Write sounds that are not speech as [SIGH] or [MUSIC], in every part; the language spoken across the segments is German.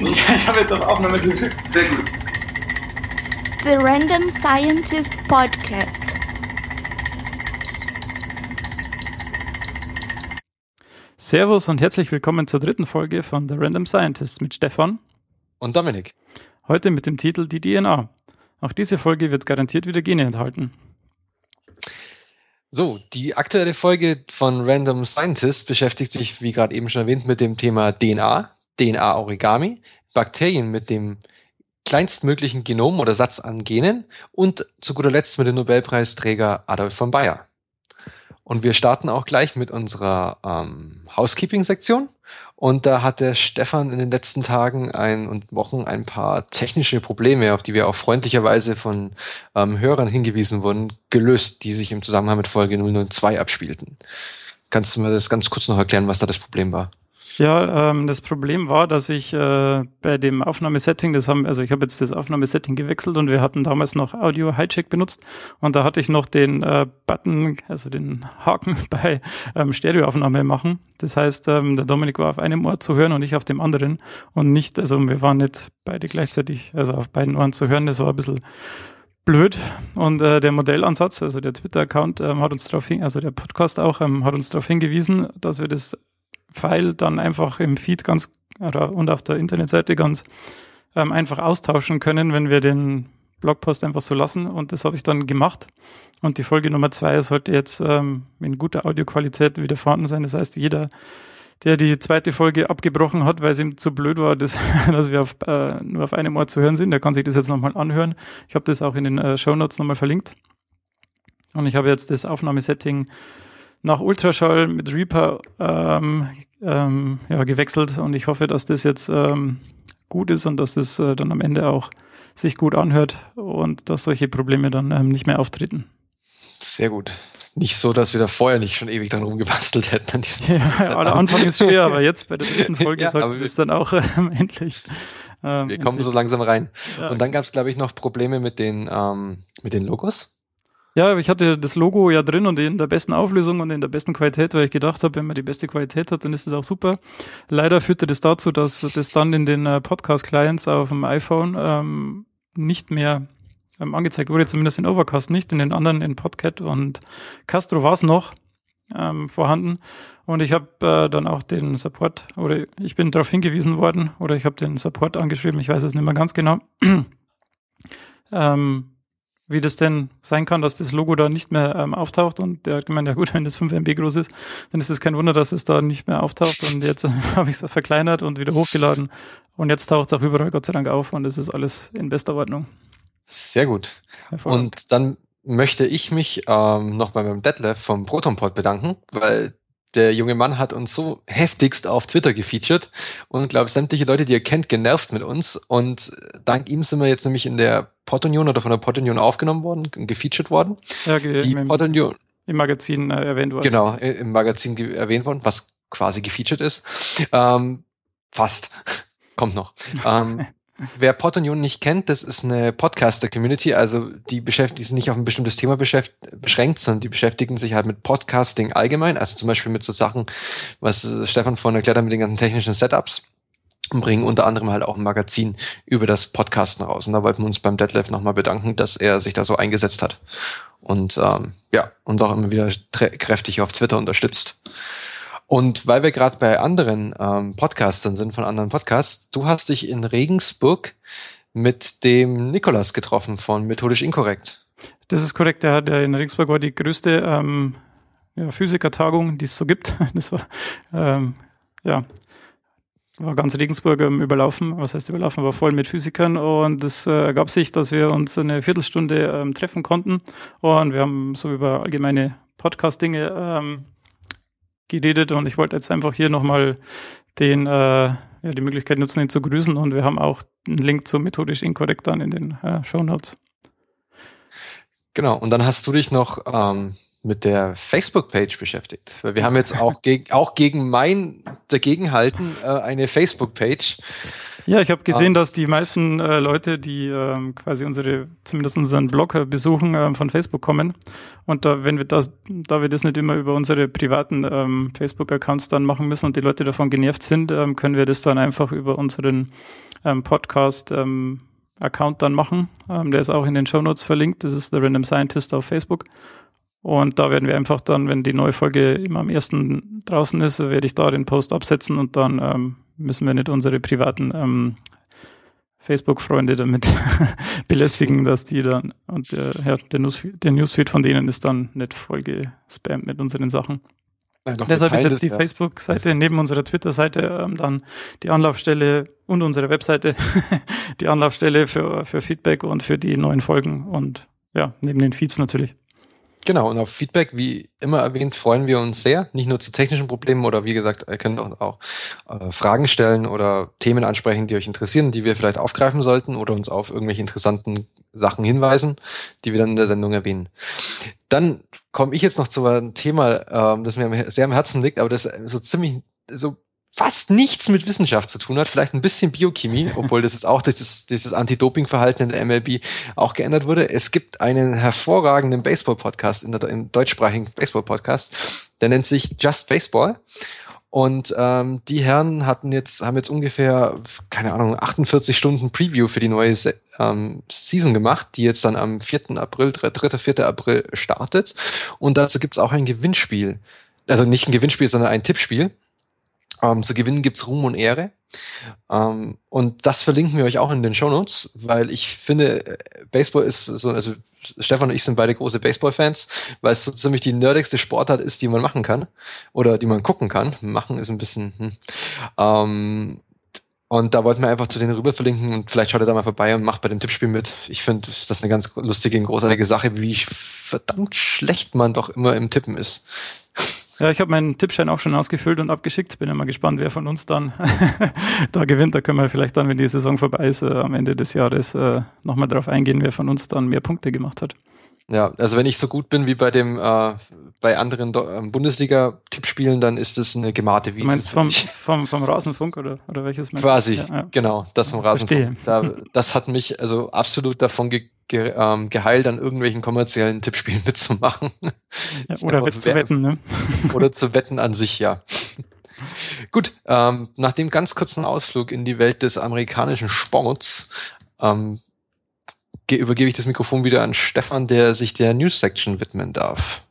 [LAUGHS] Ich habe jetzt auf Aufnahme gedrückt. Sehr gut. The Random Scientist Podcast. Servus und herzlich willkommen zur dritten Folge von The Random Scientist mit Stefan und Dominik. Heute mit dem Titel Die DNA. Auch diese Folge wird garantiert wieder Gene enthalten. So, die aktuelle Folge von Random Scientist beschäftigt sich, wie gerade eben schon erwähnt, mit dem Thema DNA, DNA-Origami, Bakterien mit dem kleinstmöglichen Genom oder Satz an Genen und zu guter Letzt mit dem Nobelpreisträger Adolf von Bayer. Und wir starten auch gleich mit unserer ähm, Housekeeping-Sektion. Und da hat der Stefan in den letzten Tagen ein, und Wochen ein paar technische Probleme, auf die wir auch freundlicherweise von ähm, Hörern hingewiesen wurden, gelöst, die sich im Zusammenhang mit Folge 002 abspielten. Kannst du mir das ganz kurz noch erklären, was da das Problem war? Ja, ähm, das Problem war, dass ich äh, bei dem Aufnahmesetting, das haben, also ich habe jetzt das Aufnahmesetting gewechselt und wir hatten damals noch Audio Hijack benutzt und da hatte ich noch den äh, Button, also den Haken [LAUGHS] bei ähm, Stereoaufnahme machen. Das heißt, ähm, der Dominik war auf einem Ohr zu hören und ich auf dem anderen und nicht, also wir waren nicht beide gleichzeitig, also auf beiden Ohren zu hören. Das war ein bisschen blöd. Und äh, der Modellansatz, also der Twitter-Account, ähm, hat uns darauf hin, also der Podcast auch, ähm, hat uns darauf hingewiesen, dass wir das File dann einfach im Feed ganz oder, und auf der Internetseite ganz ähm, einfach austauschen können, wenn wir den Blogpost einfach so lassen. Und das habe ich dann gemacht. Und die Folge Nummer zwei sollte jetzt ähm, in guter Audioqualität wieder vorhanden sein. Das heißt, jeder, der die zweite Folge abgebrochen hat, weil es ihm zu blöd war, dass, [LAUGHS] dass wir auf, äh, nur auf einem Ort zu hören sind, der kann sich das jetzt nochmal anhören. Ich habe das auch in den äh, Show Notes nochmal verlinkt. Und ich habe jetzt das Aufnahmesetting nach Ultraschall mit Reaper ähm, ähm, ja, gewechselt und ich hoffe, dass das jetzt ähm, gut ist und dass das äh, dann am Ende auch sich gut anhört und dass solche Probleme dann ähm, nicht mehr auftreten. Sehr gut. Nicht so, dass wir da vorher nicht schon ewig dran rumgebastelt hätten. [LAUGHS] ja, am Anfang ist schwer, aber jetzt bei der dritten [LAUGHS] Folge ja, sollte das dann auch ähm, [LAUGHS] endlich. Ähm, wir kommen so langsam rein. Und dann gab es, glaube ich, noch Probleme mit den, ähm, mit den Logos. Ja, ich hatte das Logo ja drin und in der besten Auflösung und in der besten Qualität, weil ich gedacht habe, wenn man die beste Qualität hat, dann ist das auch super. Leider führte das dazu, dass das dann in den äh, Podcast-Clients auf dem iPhone ähm, nicht mehr ähm, angezeigt wurde, zumindest in Overcast nicht, in den anderen, in Podcat und Castro war es noch ähm, vorhanden. Und ich habe äh, dann auch den Support, oder ich bin darauf hingewiesen worden, oder ich habe den Support angeschrieben, ich weiß es nicht mehr ganz genau. [CLEARS THROAT] ähm, wie das denn sein kann, dass das Logo da nicht mehr ähm, auftaucht. Und der hat gemeint, ja gut, wenn das 5 MB groß ist, dann ist es kein Wunder, dass es da nicht mehr auftaucht. Und jetzt äh, [LAUGHS] habe ich es verkleinert und wieder hochgeladen. Und jetzt taucht es auch überall Gott sei Dank auf und es ist alles in bester Ordnung. Sehr gut. Und dann möchte ich mich ähm, noch bei meinem Detlef vom ProtonPod bedanken, weil der junge Mann hat uns so heftigst auf Twitter gefeatured und glaube sämtliche Leute, die ihr kennt, genervt mit uns. Und dank ihm sind wir jetzt nämlich in der Podunion oder von der Podunion aufgenommen worden, gefeatured worden. Ja, ge die im, Podunion, im Magazin äh, erwähnt worden. Genau, im Magazin erwähnt worden, was quasi gefeatured ist. Ähm, fast. [LAUGHS] Kommt noch. ähm, [LAUGHS] Wer Podunion nicht kennt, das ist eine Podcaster-Community, also die beschäftigen sich nicht auf ein bestimmtes Thema beschränkt, sondern die beschäftigen sich halt mit Podcasting allgemein, also zum Beispiel mit so Sachen, was Stefan vorhin erklärt hat mit den ganzen technischen Setups und bringen unter anderem halt auch ein Magazin über das Podcasten raus. Und da wollten wir uns beim Detlef nochmal bedanken, dass er sich da so eingesetzt hat. Und ähm, ja, uns auch immer wieder kräftig auf Twitter unterstützt. Und weil wir gerade bei anderen ähm, Podcastern sind, von anderen Podcasts, du hast dich in Regensburg mit dem Nikolas getroffen von Methodisch Inkorrekt. Das ist korrekt, der, der in Regensburg war die größte ähm, ja, Physikertagung, die es so gibt. [LAUGHS] Das war ähm, ja war ganz Regensburg ähm, überlaufen, was heißt überlaufen, war voll mit Physikern. Und es äh, ergab sich, dass wir uns eine Viertelstunde ähm, treffen konnten. Und wir haben so über allgemeine Podcast-Dinge ähm, geredet und ich wollte jetzt einfach hier nochmal den, äh, ja, die Möglichkeit nutzen, ihn zu grüßen und wir haben auch einen Link zu methodisch inkorrekt dann in den äh, Show Notes. Genau, und dann hast du dich noch ähm, mit der Facebook-Page beschäftigt. Weil wir haben jetzt auch, [LAUGHS] geg auch gegen mein Dagegenhalten äh, eine Facebook-Page. Ja, ich habe gesehen, ah. dass die meisten äh, Leute, die ähm, quasi unsere, zumindest unseren Blog äh, besuchen, ähm, von Facebook kommen. Und da, wenn wir das, da wir das nicht immer über unsere privaten ähm, Facebook-Accounts dann machen müssen und die Leute davon genervt sind, ähm, können wir das dann einfach über unseren ähm, Podcast ähm, Account dann machen. Ähm, der ist auch in den Show Notes verlinkt. Das ist The Random Scientist auf Facebook. Und da werden wir einfach dann, wenn die neue Folge immer am ersten draußen ist, werde ich da den Post absetzen und dann ähm, müssen wir nicht unsere privaten ähm, Facebook-Freunde damit [LAUGHS] belästigen, dass die dann und äh, ja, der, Newsfeed, der Newsfeed von denen ist dann nicht voll gespammt mit unseren Sachen. Nein, Deshalb ist jetzt die Facebook-Seite neben unserer Twitter-Seite ähm, dann die Anlaufstelle und unsere Webseite [LAUGHS] die Anlaufstelle für, für Feedback und für die neuen Folgen und ja, neben den Feeds natürlich. Genau, und auf Feedback, wie immer erwähnt, freuen wir uns sehr. Nicht nur zu technischen Problemen oder wie gesagt, ihr könnt auch, auch äh, Fragen stellen oder Themen ansprechen, die euch interessieren, die wir vielleicht aufgreifen sollten oder uns auf irgendwelche interessanten Sachen hinweisen, die wir dann in der Sendung erwähnen. Dann komme ich jetzt noch zu einem Thema, ähm, das mir sehr am Herzen liegt, aber das so ziemlich so fast nichts mit Wissenschaft zu tun hat, vielleicht ein bisschen Biochemie, [LAUGHS] obwohl das jetzt auch durch das, durch das Anti-Doping-Verhalten in der MLB auch geändert wurde. Es gibt einen hervorragenden Baseball-Podcast, in der, im deutschsprachigen Baseball-Podcast, der nennt sich Just Baseball. Und ähm, die Herren hatten jetzt, haben jetzt ungefähr, keine Ahnung, 48 Stunden Preview für die neue ähm, Season gemacht, die jetzt dann am 4. April, 3. 4. April startet. Und dazu gibt's auch ein Gewinnspiel. Also nicht ein Gewinnspiel, sondern ein Tippspiel. Ähm, zu gewinnen gibt's Ruhm und Ehre. Ähm, und das verlinken wir euch auch in den Show Notes, weil ich finde, Baseball ist so, also Stefan und ich sind beide große Baseball-Fans, weil es so ziemlich die nerdigste Sportart ist, die man machen kann oder die man gucken kann. Machen ist ein bisschen. Hm. Ähm, und da wollten wir einfach zu denen rüber verlinken und vielleicht schaut ihr da mal vorbei und macht bei dem Tippspiel mit. Ich finde, das ist eine ganz lustige und großartige Sache, wie verdammt schlecht man doch immer im Tippen ist. Ja, ich habe meinen Tippschein auch schon ausgefüllt und abgeschickt. Bin immer gespannt, wer von uns dann [LAUGHS] da gewinnt. Da können wir vielleicht dann, wenn die Saison vorbei ist, äh, am Ende des Jahres äh, nochmal drauf eingehen, wer von uns dann mehr Punkte gemacht hat. Ja, also wenn ich so gut bin wie bei dem äh, bei anderen ähm, Bundesliga-Tippspielen, dann ist es eine gemarte Wiese. Du meinst vom, vom, vom Rasenfunk oder, oder welches meinst Quasi, ja, ja. genau, das vom Rasenfunk. Da, das hat mich also absolut davon ge, ge, ähm, geheilt, an irgendwelchen kommerziellen Tippspielen [LAUGHS] mitzumachen. Ja, oder wett, zu wetten, ne? [LAUGHS] [LAUGHS] Oder zu wetten an sich, ja. Gut, ähm, nach dem ganz kurzen Ausflug in die Welt des amerikanischen Sports ähm, übergebe ich das Mikrofon wieder an Stefan, der sich der News Section widmen darf.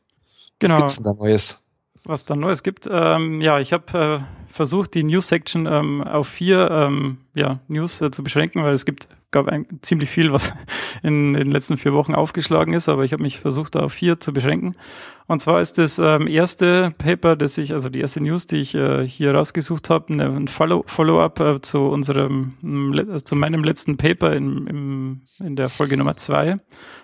Genau. Was gibt's denn da Neues? Was da Neues gibt? Ähm, ja, ich habe äh, versucht, die News Section ähm, auf vier ähm, ja, News äh, zu beschränken, weil es gibt gab ein, ziemlich viel, was [LAUGHS] in, in, den letzten vier Wochen aufgeschlagen ist, aber ich habe mich versucht, da auf vier zu beschränken. Und zwar ist das ähm, erste Paper, das ich, also die erste News, die ich äh, hier rausgesucht habe, ne, ein Follow-up Follow äh, zu unserem, äh, zu meinem letzten Paper in, im, in der Folge Nummer zwei.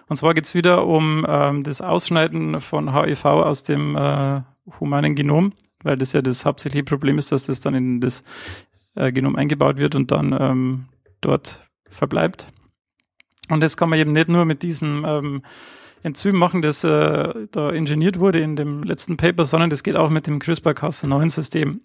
Und zwar geht's wieder um ähm, das Ausschneiden von HIV aus dem äh, humanen Genom, weil das ja das hauptsächliche Problem ist, dass das dann in das äh, Genom eingebaut wird und dann ähm, dort verbleibt. Und das kann man eben nicht nur mit diesem ähm, Enzym machen, das äh, da ingeniert wurde in dem letzten Paper, sondern das geht auch mit dem CRISPR-Cas9-System.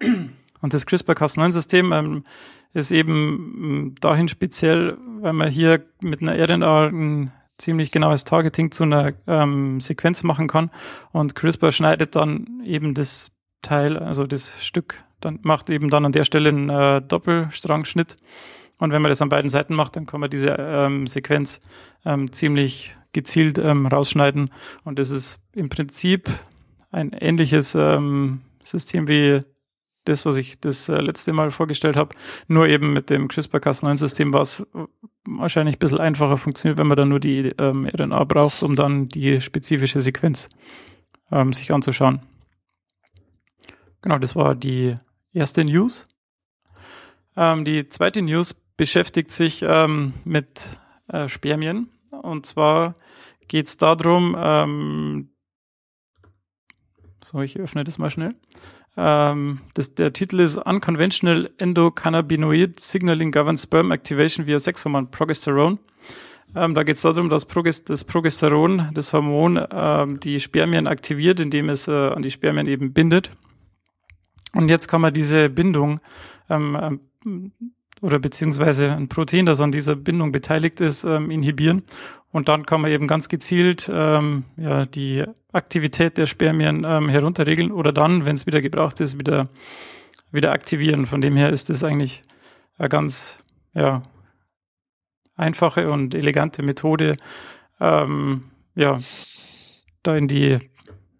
Und das CRISPR-Cas9-System ähm, ist eben dahin speziell, weil man hier mit einer RNA ein ziemlich genaues Targeting zu einer ähm, Sequenz machen kann. Und CRISPR schneidet dann eben das Teil, also das Stück, dann macht eben dann an der Stelle einen äh, Doppelstrangschnitt und wenn man das an beiden Seiten macht, dann kann man diese ähm, Sequenz ähm, ziemlich gezielt ähm, rausschneiden. Und das ist im Prinzip ein ähnliches ähm, System wie das, was ich das äh, letzte Mal vorgestellt habe, nur eben mit dem CRISPR-Cas9-System, was wahrscheinlich ein bisschen einfacher funktioniert, wenn man dann nur die ähm, RNA braucht, um dann die spezifische Sequenz ähm, sich anzuschauen. Genau, das war die erste News. Ähm, die zweite News beschäftigt sich ähm, mit äh, Spermien. Und zwar geht es darum, ähm, so, ich öffne das mal schnell. Ähm, das, der Titel ist Unconventional Endocannabinoid Signaling Governs Sperm Activation via Sexhormon Progesterone. Ähm, da geht es darum, dass Progest das Progesteron, das Hormon, ähm, die Spermien aktiviert, indem es äh, an die Spermien eben bindet. Und jetzt kann man diese Bindung ähm, ähm oder beziehungsweise ein Protein, das an dieser Bindung beteiligt ist, ähm, inhibieren. Und dann kann man eben ganz gezielt ähm, ja, die Aktivität der Spermien ähm, herunterregeln oder dann, wenn es wieder gebraucht ist, wieder, wieder aktivieren. Von dem her ist es eigentlich eine ganz ja, einfache und elegante Methode, ähm, ja, da in die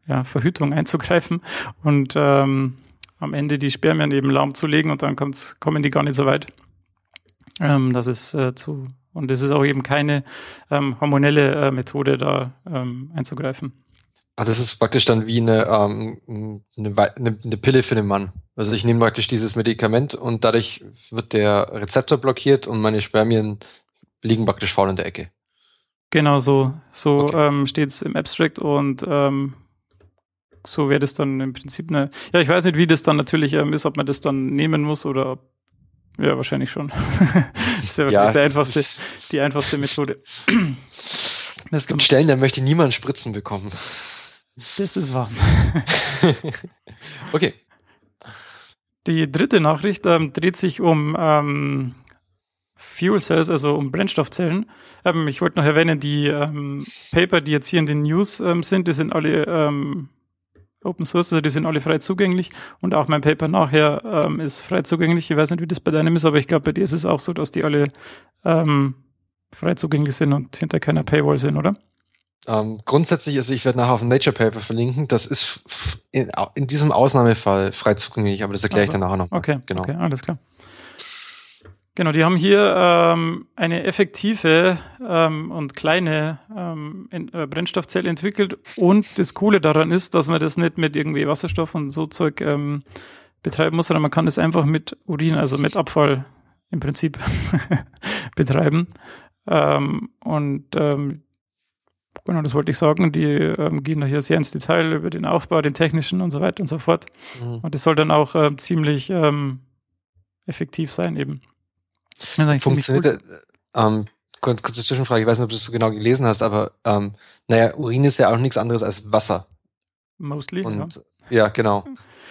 ja, Verhütung einzugreifen und ähm, am Ende die Spermien eben lahmzulegen und dann kommen die gar nicht so weit. Ähm, das ist äh, zu, und es ist auch eben keine ähm, hormonelle äh, Methode, da ähm, einzugreifen. Ah, das ist praktisch dann wie eine, ähm, eine, eine, eine Pille für den Mann. Also ich nehme praktisch dieses Medikament und dadurch wird der Rezeptor blockiert und meine Spermien liegen praktisch faul in der Ecke. Genau so, so okay. ähm, steht es im Abstract und ähm, so wäre das dann im Prinzip eine. Ja, ich weiß nicht, wie das dann natürlich ähm, ist, ob man das dann nehmen muss oder ob ja, wahrscheinlich schon. [LAUGHS] das wäre wahrscheinlich ja. einfachste, die einfachste Methode. es gibt Stellen, da möchte niemand Spritzen bekommen. Das ist wahr. [LAUGHS] okay. Die dritte Nachricht ähm, dreht sich um ähm, Fuel Cells, also um Brennstoffzellen. Ähm, ich wollte noch erwähnen, die ähm, Paper, die jetzt hier in den News ähm, sind, die sind alle ähm, Open Source, also die sind alle frei zugänglich und auch mein Paper nachher ähm, ist frei zugänglich. Ich weiß nicht, wie das bei deinem ist, aber ich glaube, bei dir ist es auch so, dass die alle ähm, frei zugänglich sind und hinter keiner Paywall sind, oder? Ähm, grundsätzlich, also ich werde nachher auf ein Nature Paper verlinken, das ist in, in diesem Ausnahmefall frei zugänglich, aber das erkläre also, ich dann nachher noch. Okay, genau. Okay, alles klar. Genau, die haben hier ähm, eine effektive ähm, und kleine ähm, äh, Brennstoffzelle entwickelt. Und das Coole daran ist, dass man das nicht mit irgendwie Wasserstoff und so Zeug ähm, betreiben muss, sondern man kann das einfach mit Urin, also mit Abfall im Prinzip [LAUGHS] betreiben. Ähm, und ähm, genau, das wollte ich sagen. Die ähm, gehen da hier sehr ins Detail über den Aufbau, den technischen und so weiter und so fort. Mhm. Und das soll dann auch äh, ziemlich ähm, effektiv sein eben. Das Funktioniert, cool. ähm, kurze Zwischenfrage, ich weiß nicht, ob du es so genau gelesen hast, aber ähm, naja, Urin ist ja auch nichts anderes als Wasser. Mostly, Und, ja. ja genau.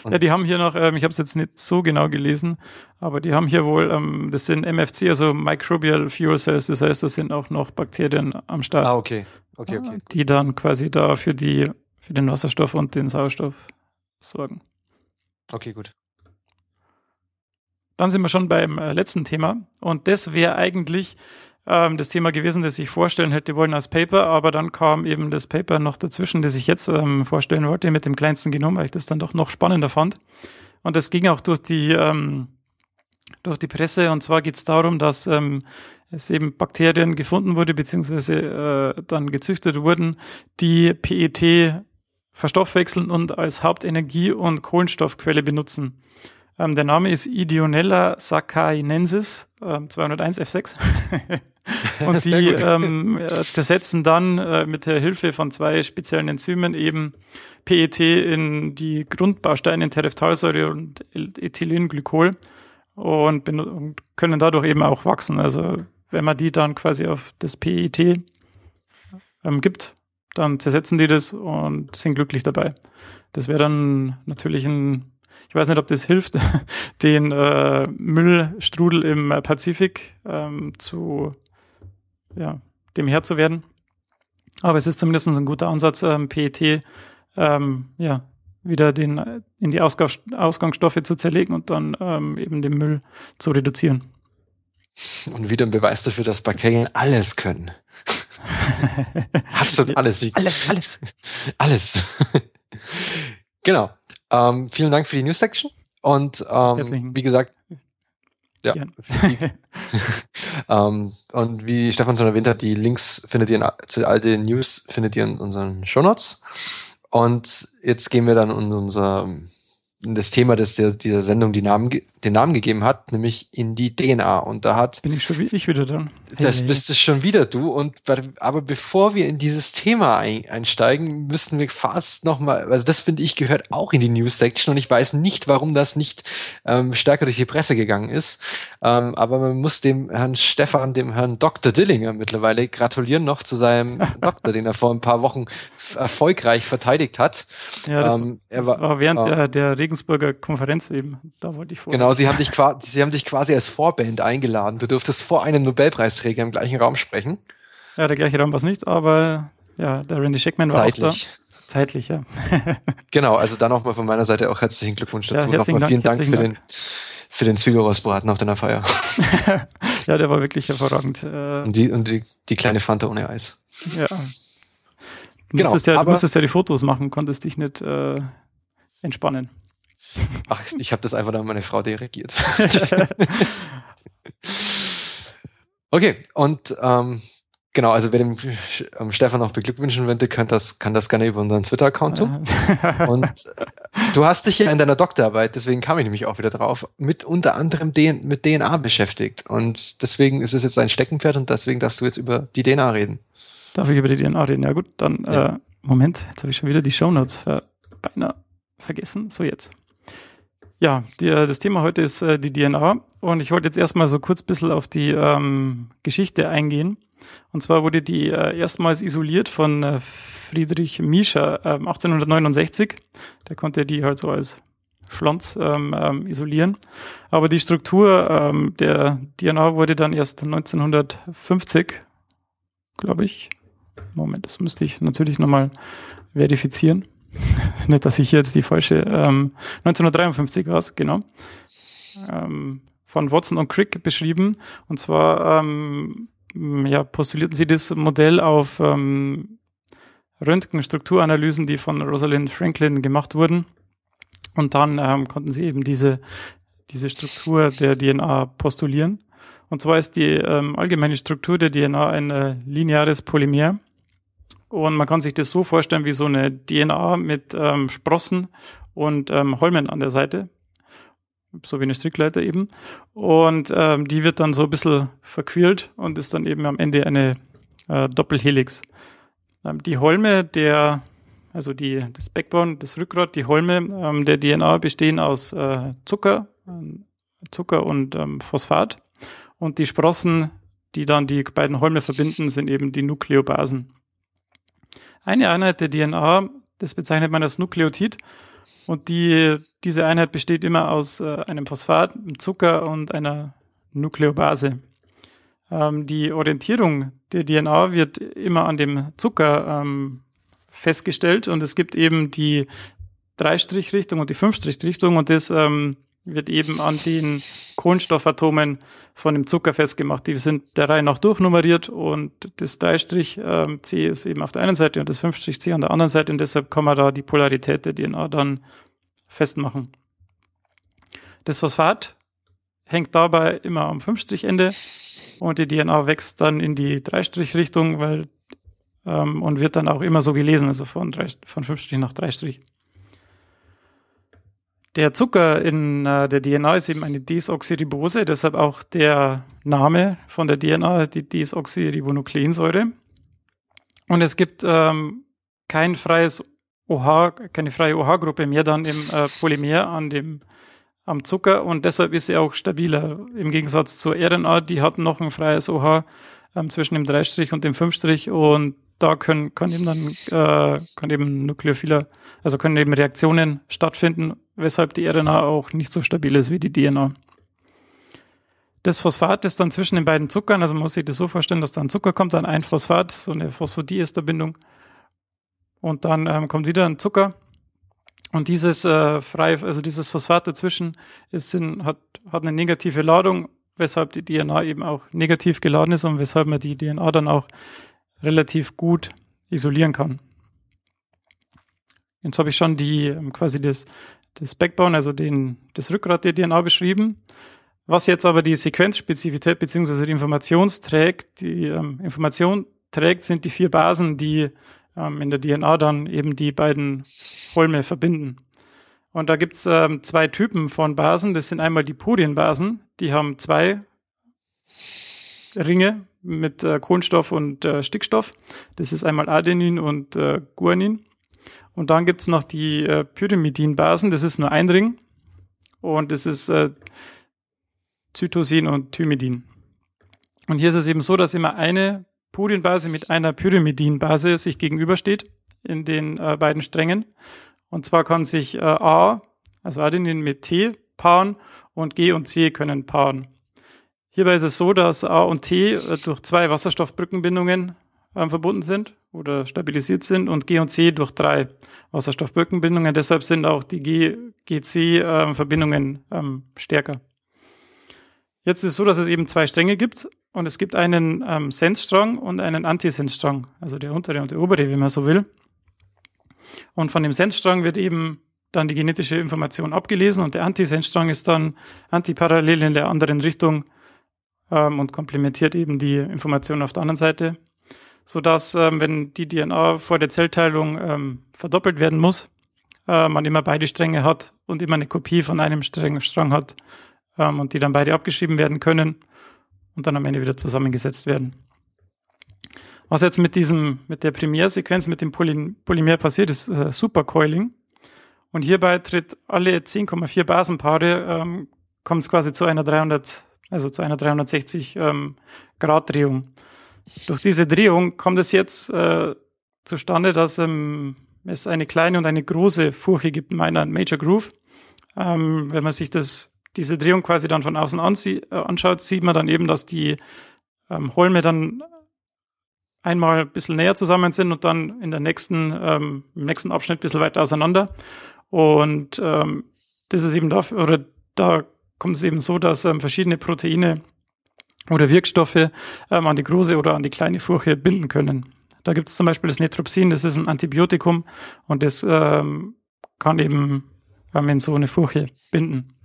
Und [LAUGHS] ja, die haben hier noch, ähm, ich habe es jetzt nicht so genau gelesen, aber die haben hier wohl, ähm, das sind MFC, also Microbial Fuel Cells, das heißt, das sind auch noch Bakterien am Start. Ah, okay. Okay, okay. Die dann quasi da für die, für den Wasserstoff und den Sauerstoff sorgen. Okay, gut. Dann sind wir schon beim äh, letzten Thema. Und das wäre eigentlich ähm, das Thema gewesen, das ich vorstellen hätte wollen als Paper, aber dann kam eben das Paper noch dazwischen, das ich jetzt ähm, vorstellen wollte mit dem kleinsten Genom, weil ich das dann doch noch spannender fand. Und das ging auch durch die, ähm, durch die Presse. Und zwar geht es darum, dass ähm, es eben Bakterien gefunden wurde, beziehungsweise äh, dann gezüchtet wurden, die PET verstoffwechseln und als Hauptenergie- und Kohlenstoffquelle benutzen. Ähm, der Name ist Idionella sacchainensis, ähm, 201 F6. [LAUGHS] und die ähm, äh, zersetzen dann äh, mit der Hilfe von zwei speziellen Enzymen eben PET in die Grundbausteine Tereftalsäure und Ethylenglykol und, und können dadurch eben auch wachsen. Also wenn man die dann quasi auf das PET ähm, gibt, dann zersetzen die das und sind glücklich dabei. Das wäre dann natürlich ein ich weiß nicht, ob das hilft, [LAUGHS] den äh, Müllstrudel im Pazifik ähm, zu ja, dem Herr zu werden. Aber es ist zumindest ein guter Ansatz, ähm, PET ähm, ja, wieder den, in die Ausgang Ausgangsstoffe zu zerlegen und dann ähm, eben den Müll zu reduzieren. Und wieder ein Beweis dafür, dass Bakterien alles können. [LAUGHS] Absolut alles. alles, alles. Alles. [LAUGHS] genau. Ähm, vielen Dank für die News-Section. Und ähm, wie gesagt, ja. [LAUGHS] ähm, und wie Stefan schon erwähnt hat, die Links findet ihr in, zu all den News findet ihr in unseren Show Notes. Und jetzt gehen wir dann in unser das Thema, das der, dieser Sendung die Namen, den Namen gegeben hat, nämlich in die DNA. Und da hat. Bin ich schon ich wieder dran? Das hey. bist du schon wieder du. Und aber bevor wir in dieses Thema ein, einsteigen, müssten wir fast nochmal, also das finde ich gehört auch in die News Section und ich weiß nicht, warum das nicht ähm, stärker durch die Presse gegangen ist. Ähm, aber man muss dem Herrn Stefan, dem Herrn Dr. Dillinger mittlerweile gratulieren noch zu seinem [LAUGHS] Doktor, den er vor ein paar Wochen erfolgreich verteidigt hat. Ja, das, ähm, das war, war während äh, der, der Regensburger Konferenz eben. Da wollte ich vor. Genau, sie haben, dich quasi, sie haben dich quasi als Vorband eingeladen. Du durftest vor einem Nobelpreisträger im gleichen Raum sprechen. Ja, der gleiche Raum war es nicht, aber ja, der Randy Shackman war Zeitlich. auch da. Zeitlich, ja. [LAUGHS] Genau, also dann nochmal von meiner Seite auch herzlichen Glückwunsch Ja, dazu. herzlichen nochmal vielen Dank, Dank für den, für den Zwiebelrostbraten auf deiner Feier. [LAUGHS] ja, der war wirklich hervorragend. Äh, Und die, und die, die kleine Fanta ohne Eis. ja. Du Genau, musstest, ja, du musstest ja die Fotos machen, konntest dich nicht äh, entspannen. Ach, ich habe das einfach dann an meine Frau dirigiert. [LAUGHS] okay, und ähm, genau, also wer dem ähm, Stefan noch beglückwünschen möchte, kann das, kann das gerne über unseren Twitter-Account tun. Und du hast dich ja in deiner Doktorarbeit, deswegen kam ich nämlich auch wieder drauf, mit unter anderem DN mit DNA beschäftigt. Und deswegen ist es jetzt ein Steckenpferd und deswegen darfst du jetzt über die DNA reden. Darf ich über die DNA reden? Ja gut, dann Ja. Äh, Moment, jetzt habe ich schon wieder die Shownotes ver beinahe vergessen. So jetzt. Ja, die, das Thema heute ist äh, die DNA und ich wollte jetzt erstmal so kurz ein bisschen auf die ähm, Geschichte eingehen. Und zwar wurde die äh, erstmals isoliert von äh, Friedrich Miescher äh, 1869. Der konnte die halt so als Schlons ähm, ähm, isolieren. Aber die Struktur ähm, der DNA wurde dann erst 1950, glaube ich, Moment, das müsste ich natürlich nochmal verifizieren. [LAUGHS] Nicht, dass ich jetzt die falsche, ähm, 1953 war es, genau. Ähm, von Watson und Crick beschrieben. Und zwar ähm, ja, postulierten sie das Modell auf ähm, Röntgenstrukturanalysen, die von Rosalind Franklin gemacht wurden. Und dann ähm, konnten sie eben diese, diese Struktur der DNA postulieren. Und zwar ist die ähm, allgemeine Struktur der DNA ein äh, lineares Polymer. Und man kann sich das so vorstellen wie so eine DNA mit ähm, Sprossen und ähm, Holmen an der Seite. So wie eine Strickleiter eben. Und ähm, die wird dann so ein bisschen verquirlt und ist dann eben am Ende eine äh, Doppelhelix. Ähm, die Holme der, also die, das Backbone, das Rückgrat, die Holme ähm, der DNA bestehen aus äh, Zucker, ähm, Zucker und ähm, Phosphat. Und die Sprossen, die dann die beiden Holme verbinden, sind eben die Nukleobasen. Eine Einheit der DNA, das bezeichnet man als Nukleotid. Und die, diese Einheit besteht immer aus äh, einem Phosphat, einem Zucker und einer Nukleobase. Ähm, die Orientierung der DNA wird immer an dem Zucker ähm, festgestellt und es gibt eben die Drei-Strich-Richtung und die Fünf-Strich-Richtung und das ähm, wird eben an den Kohlenstoffatomen von dem Zucker festgemacht. Die sind der Reihe nach durchnummeriert und das 3-C ähm, ist eben auf der einen Seite und das 5-C an der anderen Seite und deshalb kann man da die Polarität der DNA dann festmachen. Das Phosphat hängt dabei immer am 5-Ende und die DNA wächst dann in die 3-Richtung weil, ähm, und wird dann auch immer so gelesen, also von, 3, von 5 nach 3 der Zucker in äh, der DNA ist eben eine Desoxyribose, deshalb auch der Name von der DNA, die Desoxyribonukleinsäure. Und es gibt ähm, kein freies OH, keine freie OH-Gruppe mehr dann im äh, Polymer an dem am Zucker. Und deshalb ist sie auch stabiler. Im Gegensatz zur RNA, die hat noch ein freies OH ähm, zwischen dem 3' und dem 5' und da können, kann eben dann äh, kann eben nukleophiler, also können eben Reaktionen stattfinden, weshalb die RNA auch nicht so stabil ist wie die DNA. Das Phosphat ist dann zwischen den beiden Zuckern, also man muss sich das so vorstellen, dass da ein Zucker kommt, dann ein Phosphat, so eine Phosphodieesterbindung und dann ähm, kommt wieder ein Zucker und dieses äh, frei, also dieses Phosphat dazwischen ist in, hat, hat eine negative Ladung, weshalb die DNA eben auch negativ geladen ist und weshalb man die DNA dann auch relativ gut isolieren kann. Jetzt habe ich schon die ähm, quasi das, das Backbone, also den, das Rückgrat der DNA beschrieben. Was jetzt aber die Sequenzspezifität beziehungsweise die Informationsträgt, die ähm, Information trägt, sind die vier Basen, die ähm, in der DNA dann eben die beiden Holme verbinden. Und da gibt's ähm, zwei Typen von Basen. Das sind einmal die Purienbasen, die haben zwei Ringe mit äh, Kohlenstoff und äh, Stickstoff. Das ist einmal Adenin und äh, Guanin. Und dann gibt's noch die äh, Pyrimidinbasen, das ist nur ein Ring. Und das ist äh, Zytosin und Thymidin. Und hier ist es eben so, dass immer eine Purienbase mit einer Pyrimidinbase sich gegenübersteht in den äh, beiden Strängen. Und zwar kann sich äh, A Also Adenin mit T paaren und G und C können paaren. Hierbei ist es so, dass A und T äh, durch zwei Wasserstoffbrückenbindungen äh, verbunden sind oder stabilisiert sind und G und C durch drei Wasserstoffbrückenbindungen. Deshalb sind auch die G-C-Verbindungen äh, ähm, stärker. Jetzt ist es so, dass es eben zwei Stränge gibt und es gibt einen ähm, Sense-Strang und einen Anti-Sense-Strang, also der untere und der obere, wie man so will. Und von dem Sense-Strang wird eben dann die genetische Information abgelesen und der Anti-Sense-Strang ist dann antiparallel in der anderen Richtung ähm, und komplementiert eben die Information auf der anderen Seite, sodass, ähm, wenn die DNA vor der Zellteilung ähm, verdoppelt werden muss, äh, man immer beide Stränge hat und immer eine Kopie von einem Strang, Strang hat, ähm, und die dann beide abgeschrieben werden können und dann am Ende wieder zusammengesetzt werden. Was jetzt mit diesem, mit der Primärsequenz, mit dem Poly Polymer passiert, ist äh, Supercoiling. Und hierbei tritt alle 10,4 Basenpaare, ähm, kommt es quasi zu einer 300, also zu einer 360 ähm, Grad Drehung. Durch diese Drehung kommt es jetzt äh, zustande, dass ähm, es eine kleine und eine große Furche gibt, meiner Major Groove. Ähm, wenn man sich das diese Drehung quasi dann von außen äh, anschaut, sieht man dann eben, dass die ähm, Holme dann einmal ein bisschen näher zusammen sind und dann in der nächsten, ähm, im nächsten Abschnitt ein bisschen weiter auseinander. Und ähm, das ist eben dafür, oder da kommt es eben so, dass ähm, verschiedene Proteine oder Wirkstoffe ähm, an die große oder an die kleine Furche binden können. Da gibt es zum Beispiel das Netropsin, das ist ein Antibiotikum und das ähm, kann eben ähm, in so eine Furche binden.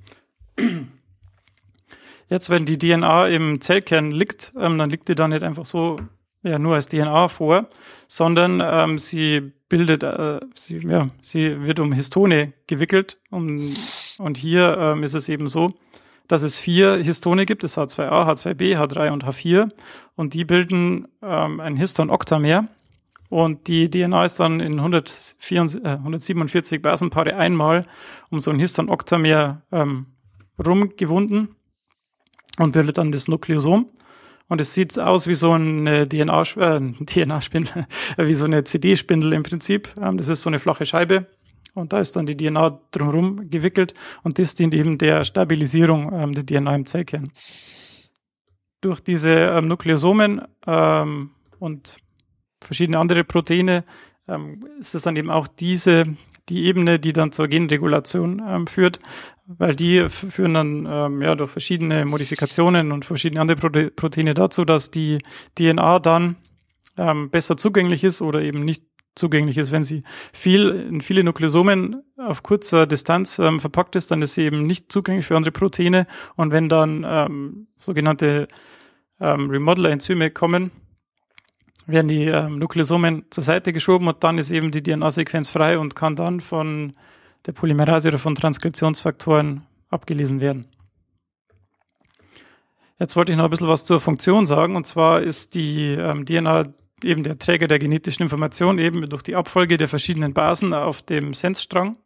Jetzt, wenn die DNA im Zellkern liegt, ähm, dann liegt die da nicht einfach so ja, nur als DNA vor, sondern ähm, sie bildet, äh, sie, ja, sie wird um Histone gewickelt. Um, und hier ähm, ist es eben so, dass es vier Histone gibt, das H2A, H2B, H3 und H4. Und die bilden ähm, ein Histon-Oktamer. Und die DNA ist dann in 144, äh, 147 Basenpaare einmal um so ein Histon-Oktamer ähm, rumgewunden und bildet dann das Nukleosom. Und es sieht aus wie so eine DNA, äh, [LAUGHS] DNA-Spindel, [LAUGHS] wie so eine CD-Spindel im Prinzip. Ähm, das ist so eine flache Scheibe. Und da ist dann die DNA drumherum gewickelt und das dient eben der Stabilisierung ähm, der DNA im Zellkern. Durch diese ähm, Nukleosomen ähm, und verschiedene andere Proteine ähm, ist es dann eben auch diese die Ebene, die dann zur Genregulation ähm, führt, weil die führen dann ähm, ja durch verschiedene Modifikationen und verschiedene andere Proteine dazu, dass die DNA dann besser zugänglich ist oder eben nicht zugänglich ist. Wenn sie viel in viele Nukleosomen auf kurzer Distanz ähm, verpackt ist, dann ist sie eben nicht zugänglich für andere Proteine. Und wenn dann ähm, sogenannte ähm, Remodeler-Enzyme kommen, werden die ähm, Nukleosomen zur Seite geschoben und dann ist eben die DNA-Sequenz frei und kann dann von der Polymerase oder von Transkriptionsfaktoren abgelesen werden. Jetzt wollte ich noch ein bisschen was zur Funktion sagen und zwar ist die ähm, DNA eben der Träger der genetischen Information eben durch die Abfolge der verschiedenen Basen auf dem Sensstrang.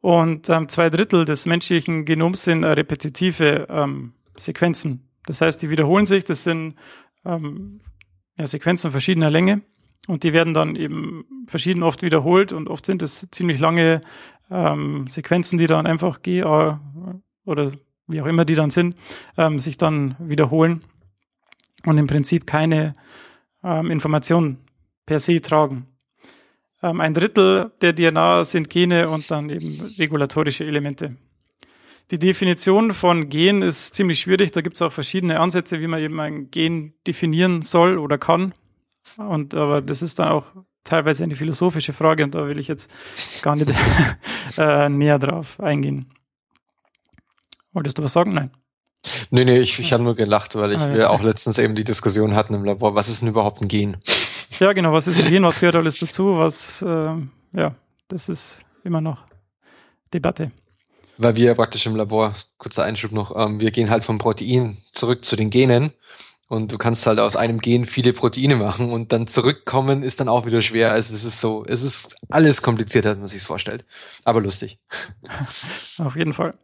Und ähm, zwei Drittel des menschlichen Genoms sind äh, repetitive ähm, Sequenzen. Das heißt, die wiederholen sich. Das sind ähm, ja, Sequenzen verschiedener Länge und die werden dann eben verschieden oft wiederholt und oft sind es ziemlich lange ähm, Sequenzen, die dann einfach GA oder wie auch immer die dann sind, ähm, sich dann wiederholen und im Prinzip keine ähm, Informationen per se tragen. Ähm, ein Drittel der DNA sind Gene und dann eben regulatorische Elemente. Die Definition von Gen ist ziemlich schwierig. Da gibt es auch verschiedene Ansätze, wie man eben ein Gen definieren soll oder kann. Und aber das ist dann auch teilweise eine philosophische Frage und da will ich jetzt gar nicht [LAUGHS] äh, näher drauf eingehen. Wolltest du was sagen? Nein. Nee, nee, ich, ich habe nur gelacht, weil ich ah, ja. auch letztens eben die Diskussion hatten im Labor, was ist denn überhaupt ein Gen? Ja, genau, was ist ein Gen, was gehört alles dazu, was, äh, ja, das ist immer noch Debatte weil wir praktisch im Labor, kurzer Einschub noch, ähm, wir gehen halt vom Protein zurück zu den Genen und du kannst halt aus einem Gen viele Proteine machen und dann zurückkommen ist dann auch wieder schwer. Also es ist so, es ist alles komplizierter, als man sich vorstellt. Aber lustig. [LAUGHS] Auf jeden Fall.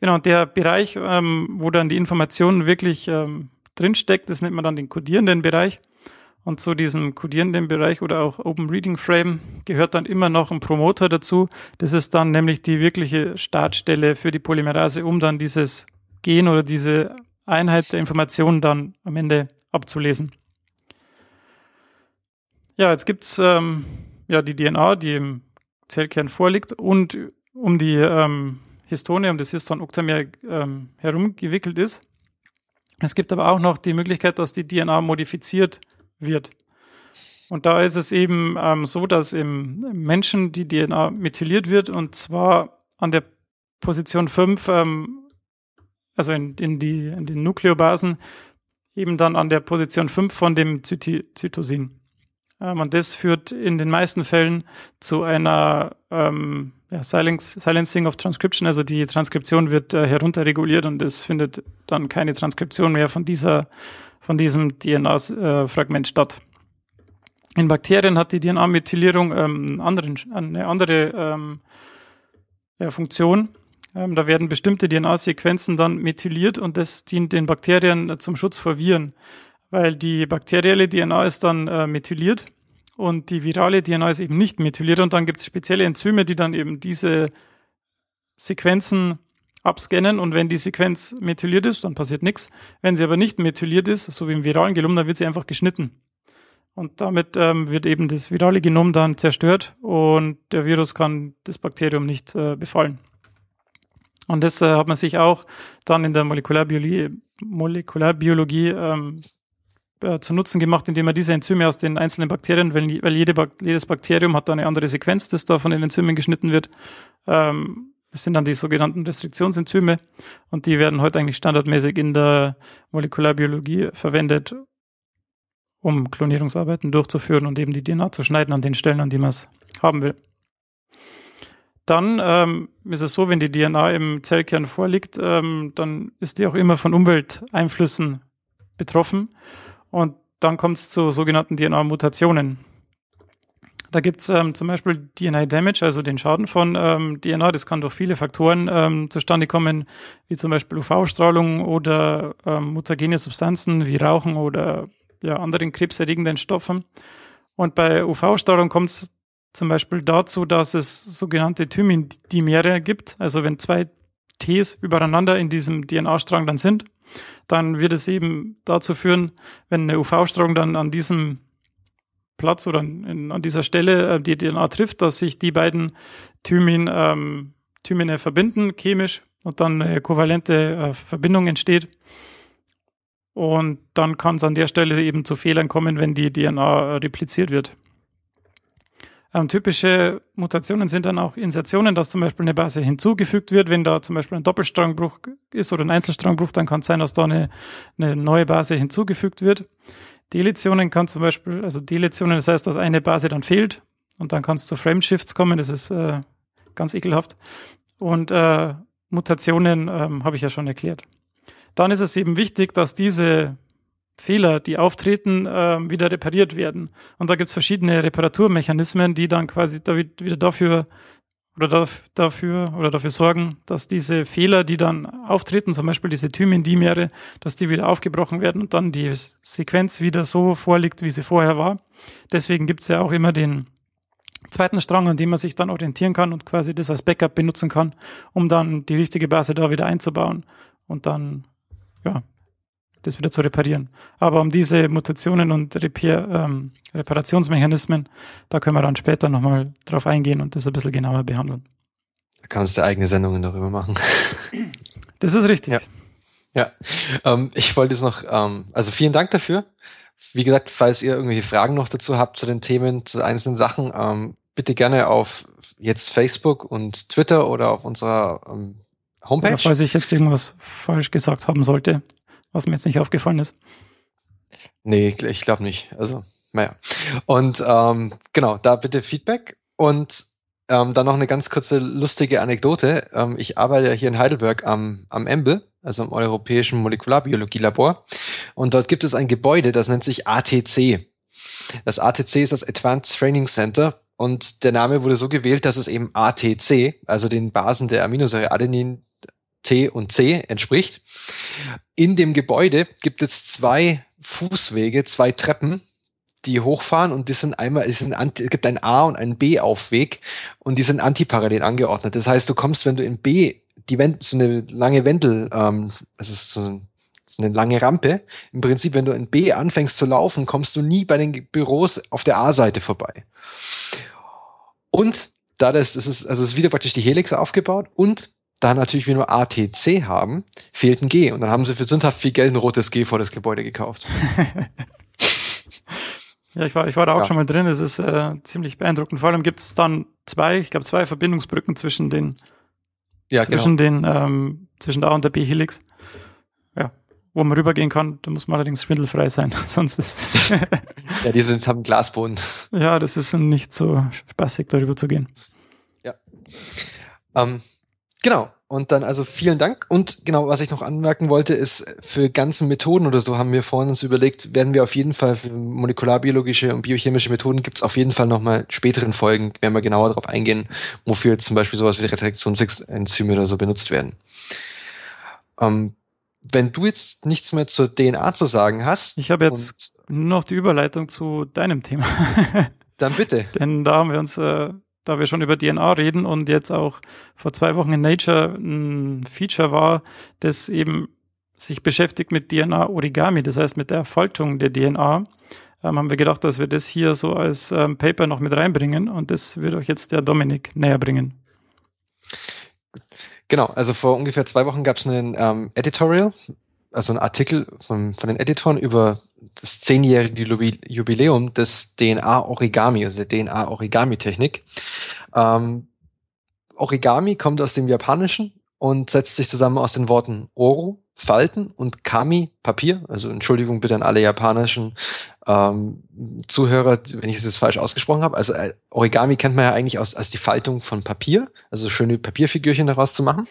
Genau, der Bereich, ähm, wo dann die Information wirklich ähm, drinsteckt, das nennt man dann den kodierenden Bereich. Und zu diesem codierenden Bereich oder auch Open Reading Frame gehört dann immer noch ein Promoter dazu. Das ist dann nämlich die wirkliche Startstelle für die Polymerase, um dann dieses Gen oder diese Einheit der Informationen dann am Ende abzulesen. Ja, jetzt gibt's ähm, ja die DNA, die im Zellkern vorliegt und um die ähm, Histone, um das Histon-Oktamer ähm, herumgewickelt ist. Es gibt aber auch noch die Möglichkeit, dass die DNA modifiziert wird. Und da ist es eben ähm, so, dass im Menschen die DNA methyliert wird und zwar an der Position 5, ähm, also in, in, die, in den Nukleobasen, eben dann an der Position 5 von dem Zytosin. Ähm, und das führt in den meisten Fällen zu einer ähm, ja, Silencing of Transcription, also die Transkription wird äh, herunterreguliert und es findet dann keine Transkription mehr von dieser von diesem DNA-Fragment statt. In Bakterien hat die DNA-Methylierung ähm, eine andere ähm, ja, Funktion. Ähm, da werden bestimmte DNA-Sequenzen dann methyliert und das dient den Bakterien zum Schutz vor Viren, weil die bakterielle DNA ist dann äh, methyliert und die virale DNA ist eben nicht methyliert und dann gibt es spezielle Enzyme, die dann eben diese Sequenzen abscannen und wenn die Sequenz methyliert ist, dann passiert nichts. Wenn sie aber nicht methyliert ist, so wie im viralen Genom, dann wird sie einfach geschnitten. Und damit ähm, wird eben das virale Genom dann zerstört und der Virus kann das Bakterium nicht äh, befallen. Und das äh, hat man sich auch dann in der Molekularbiologie, Molekularbiologie ähm, äh, zu Nutzen gemacht, indem man diese Enzyme aus den einzelnen Bakterien, weil, weil jede, jedes Bakterium hat da eine andere Sequenz, das da von den Enzymen geschnitten wird, ähm, das sind dann die sogenannten Restriktionsenzyme und die werden heute eigentlich standardmäßig in der Molekularbiologie verwendet, um Klonierungsarbeiten durchzuführen und eben die DNA zu schneiden an den Stellen, an die man es haben will. Dann ähm, ist es so, wenn die DNA im Zellkern vorliegt, ähm, dann ist die auch immer von Umwelteinflüssen betroffen. Und dann kommt es zu sogenannten DNA-Mutationen. Da gibt's ähm, zum Beispiel DNA-Damage, also den Schaden von ähm, DNA. Das kann durch viele Faktoren ähm, zustande kommen, wie zum Beispiel UV-Strahlung oder ähm, mutagene Substanzen wie Rauchen oder ja, anderen krebserregenden Stoffen. Und bei UV-Strahlung kommt es zum Beispiel dazu, dass es sogenannte Thymindimere gibt. Also wenn zwei Ts übereinander in diesem DNA-Strang dann sind, dann wird es eben dazu führen, wenn eine UV-Strahlung dann an diesem Platz oder in, an dieser Stelle äh, die DNA trifft, dass sich die beiden Thymin, ähm, Thymine verbinden, chemisch, und dann eine kovalente äh, Verbindung entsteht. Und dann kann es an der Stelle eben zu Fehlern kommen, wenn die DNA äh, repliziert wird. Ähm, typische Mutationen sind dann auch Insertionen, dass zum Beispiel eine Base hinzugefügt wird. Wenn da zum Beispiel ein Doppelstrangbruch ist oder ein Einzelstrangbruch, dann kann es sein, dass da eine, eine neue Base hinzugefügt wird. Deletionen kann zum Beispiel, also Deletionen, das heißt, dass eine Base dann fehlt und dann kann es zu Frameshifts kommen, das ist äh, ganz ekelhaft. Und äh, Mutationen ähm, habe ich ja schon erklärt. Dann ist es eben wichtig, dass diese Fehler, die auftreten, äh, wieder repariert werden. Und da gibt es verschiedene Reparaturmechanismen, die dann quasi da wieder dafür oder dafür oder dafür sorgen, dass diese Fehler, die dann auftreten, zum Beispiel diese Thymindimere, dass die wieder aufgebrochen werden und dann die Sequenz wieder so vorliegt, wie sie vorher war. Deswegen gibt es ja auch immer den zweiten Strang, an dem man sich dann orientieren kann und quasi das als Backup benutzen kann, um dann die richtige Base da wieder einzubauen und dann ja das wieder zu reparieren. Aber um diese Mutationen und Repair, ähm, Reparationsmechanismen, da können wir dann später nochmal drauf eingehen und das ein bisschen genauer behandeln. Da kannst du eigene Sendungen darüber machen. Das ist richtig. Ja, ja. Ähm, ich wollte jetzt noch, ähm, also vielen Dank dafür. Wie gesagt, falls ihr irgendwelche Fragen noch dazu habt zu den Themen, zu einzelnen Sachen, ähm, bitte gerne auf jetzt Facebook und Twitter oder auf unserer ähm, Homepage. Oder falls ich jetzt irgendwas falsch gesagt haben sollte, was mir jetzt nicht aufgefallen ist. Nee, ich glaube nicht. Also, naja. Und ähm, genau, da bitte Feedback. Und ähm, dann noch eine ganz kurze lustige Anekdote. Ähm, ich arbeite hier in Heidelberg am, am EMBL, also am Europäischen Molekularbiologie-Labor. Und dort gibt es ein Gebäude, das nennt sich ATC. Das ATC ist das Advanced Training Center. Und der Name wurde so gewählt, dass es eben ATC, also den Basen der Aminosäure Adenin, T und C entspricht. In dem Gebäude gibt es zwei Fußwege, zwei Treppen, die hochfahren und die sind einmal, es, sind es gibt ein A und einen B-Aufweg und die sind antiparallel angeordnet. Das heißt, du kommst, wenn du in B die Wend so eine lange Wendel, ähm, also so, so eine lange Rampe, im Prinzip, wenn du in B anfängst zu laufen, kommst du nie bei den Büros auf der A-Seite vorbei. Und da das, das ist, also es ist wieder praktisch die Helix aufgebaut und da natürlich wir nur ATC haben, fehlt ein G. Und dann haben sie für sündhaft viel Geld ein rotes G vor das Gebäude gekauft. [LAUGHS] ja, ich war, ich war da auch Ja. schon mal drin. Es ist äh, ziemlich beeindruckend. Vor allem gibt es dann zwei, ich glaube, zwei Verbindungsbrücken zwischen den, Ja, genau. zwischen den, ähm, zwischen der A und der B-Helix. Ja, wo man rübergehen kann. Da muss man allerdings schwindelfrei sein. [LAUGHS] Sonst ist es, [LAUGHS] Ja, die sind, haben Glasboden. ja, das ist nicht so spaßig, darüber zu gehen. Ähm, genau. Und dann also vielen Dank. Und genau, was ich noch anmerken wollte, ist, für ganze Methoden oder so haben wir vorhin uns überlegt, werden wir auf jeden Fall für molekularbiologische und biochemische Methoden gibt es auf jeden Fall nochmal späteren Folgen, werden wir genauer darauf eingehen, wofür jetzt zum Beispiel sowas wie Reaktionsenzyme oder so benutzt werden. Ähm, wenn du jetzt nichts mehr zur DNA zu sagen hast, Ich habe jetzt nur noch die Überleitung zu deinem Thema. dann bitte. [LAUGHS] Denn da haben wir uns, äh, da wir schon über DNA reden und jetzt auch vor zwei Wochen in Nature ein Feature war, das eben sich beschäftigt mit DNA-Origami, das heißt mit der Faltung der DNA, ähm, haben wir gedacht, dass wir das hier so als ähm, Paper noch mit reinbringen und das wird euch jetzt der Dominik näher bringen. Genau, also vor ungefähr zwei Wochen gab es einen ähm, Editorial, also einen Artikel von, von den Editoren über das zehnjährige Jubi- Jubiläum des DNA-Origami, also der DNA-Origami-Technik. Ähm, Origami kommt aus dem Japanischen und setzt sich zusammen aus den Worten Oro, Falten und Kami, Papier. Also Entschuldigung bitte an alle japanischen ähm, Zuhörer, wenn ich es jetzt falsch ausgesprochen habe. Also äh, Origami kennt man ja eigentlich aus, als die Faltung von Papier, also schöne Papierfigürchen daraus zu machen.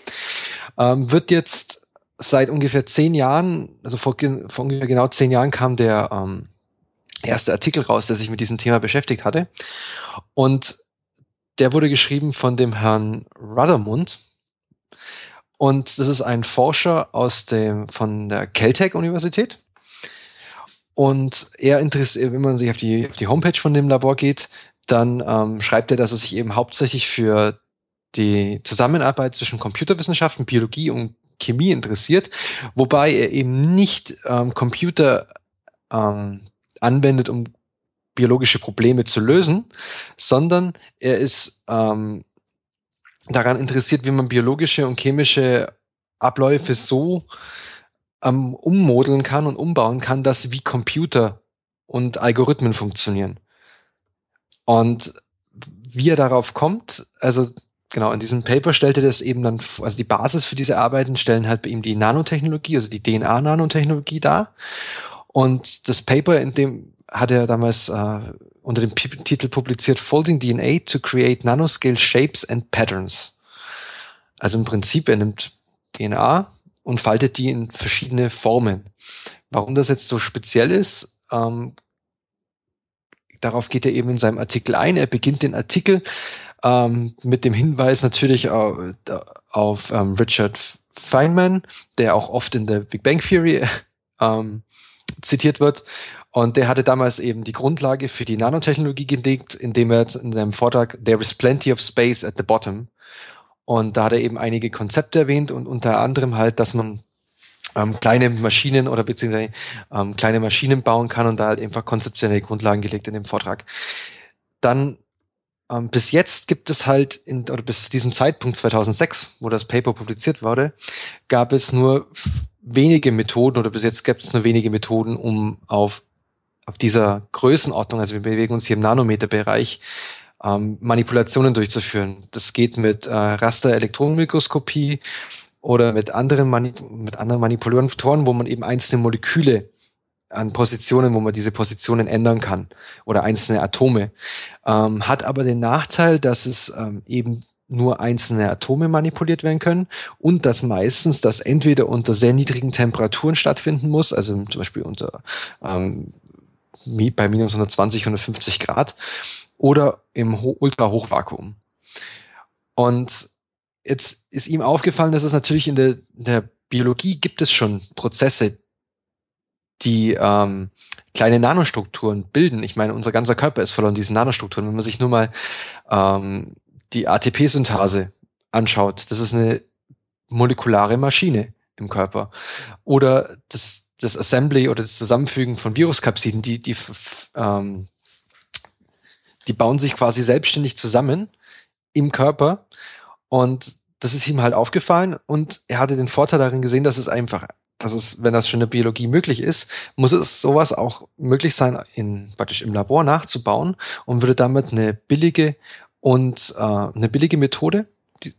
Ähm, wird jetzt seit ungefähr zehn Jahren, also vor, vor ungefähr genau zehn Jahren kam der ähm, erste Artikel raus, der sich mit diesem Thema beschäftigt hatte. Und der wurde geschrieben von dem Herrn Ruthermund. Und das ist ein Forscher aus dem, von der Caltech-Universität. Und er interessiert, wenn man sich auf die, auf die Homepage von dem Labor geht, dann ähm, schreibt er, dass er sich eben hauptsächlich für die Zusammenarbeit zwischen Computerwissenschaften, Biologie und Chemie interessiert, wobei er eben nicht ähm, Computer ähm, anwendet, um biologische Probleme zu lösen, sondern er ist ähm, daran interessiert, wie man biologische und chemische Abläufe so ähm, ummodeln kann und umbauen kann, dass sie wie Computer und Algorithmen funktionieren. Und wie er darauf kommt, also genau, in diesem Paper stellte das eben dann, also die Basis für diese Arbeiten stellen halt bei ihm die Nanotechnologie, also die DNA-Nanotechnologie dar. Und das Paper, in dem hat er damals äh, unter dem P Titel publiziert Folding DNA to create nanoscale shapes and patterns. Also im Prinzip, er nimmt DNA und faltet die in verschiedene Formen. Warum das jetzt so speziell ist, ähm, darauf geht er eben in seinem Artikel ein. Er beginnt den Artikel ähm, mit dem Hinweis natürlich auf, auf ähm, Richard Feynman, der auch oft in der Big Bang Theory ähm, zitiert wird. Und der hatte damals eben die Grundlage für die Nanotechnologie gelegt, indem er in seinem Vortrag There is plenty of space at the bottom. Und da hat er eben einige Konzepte erwähnt und unter anderem halt, dass man ähm, kleine Maschinen oder beziehungsweise ähm, kleine Maschinen bauen kann und da halt einfach konzeptionelle Grundlagen gelegt in dem Vortrag. Dann ähm, bis jetzt gibt es halt, in, oder bis diesem Zeitpunkt 2006, wo das Paper publiziert wurde, gab es nur wenige Methoden oder bis jetzt gibt es nur wenige Methoden, um auf, auf dieser Größenordnung, also wir bewegen uns hier im Nanometerbereich, ähm, Manipulationen durchzuführen. Das geht mit äh, Raster-Elektronenmikroskopie oder mit anderen, Mani mit anderen Manipulatoren, wo man eben einzelne Moleküle an Positionen, wo man diese Positionen ändern kann oder einzelne Atome. Ähm, hat aber den Nachteil, dass es ähm, eben nur einzelne Atome manipuliert werden können und dass meistens das entweder unter sehr niedrigen Temperaturen stattfinden muss, also zum Beispiel unter ähm, bei minus 120, 150 Grad oder im Ho Ultrahochvakuum. Und jetzt ist ihm aufgefallen, dass es natürlich in der, in der Biologie gibt es schon Prozesse, die ähm, kleine Nanostrukturen bilden. Ich meine, unser ganzer Körper ist voll von diesen Nanostrukturen. Wenn man sich nur mal ähm, die ATP-Synthase anschaut, das ist eine molekulare Maschine im Körper. Oder das, das Assembly oder das Zusammenfügen von Viruskapsiden, die, die, ähm, die bauen sich quasi selbstständig zusammen im Körper. Und das ist ihm halt aufgefallen und er hatte den Vorteil darin gesehen, dass es einfach, dass es, wenn das schon in der Biologie möglich ist, muss es sowas auch möglich sein, in, praktisch im Labor nachzubauen und würde damit eine billige und äh, eine billige Methode die,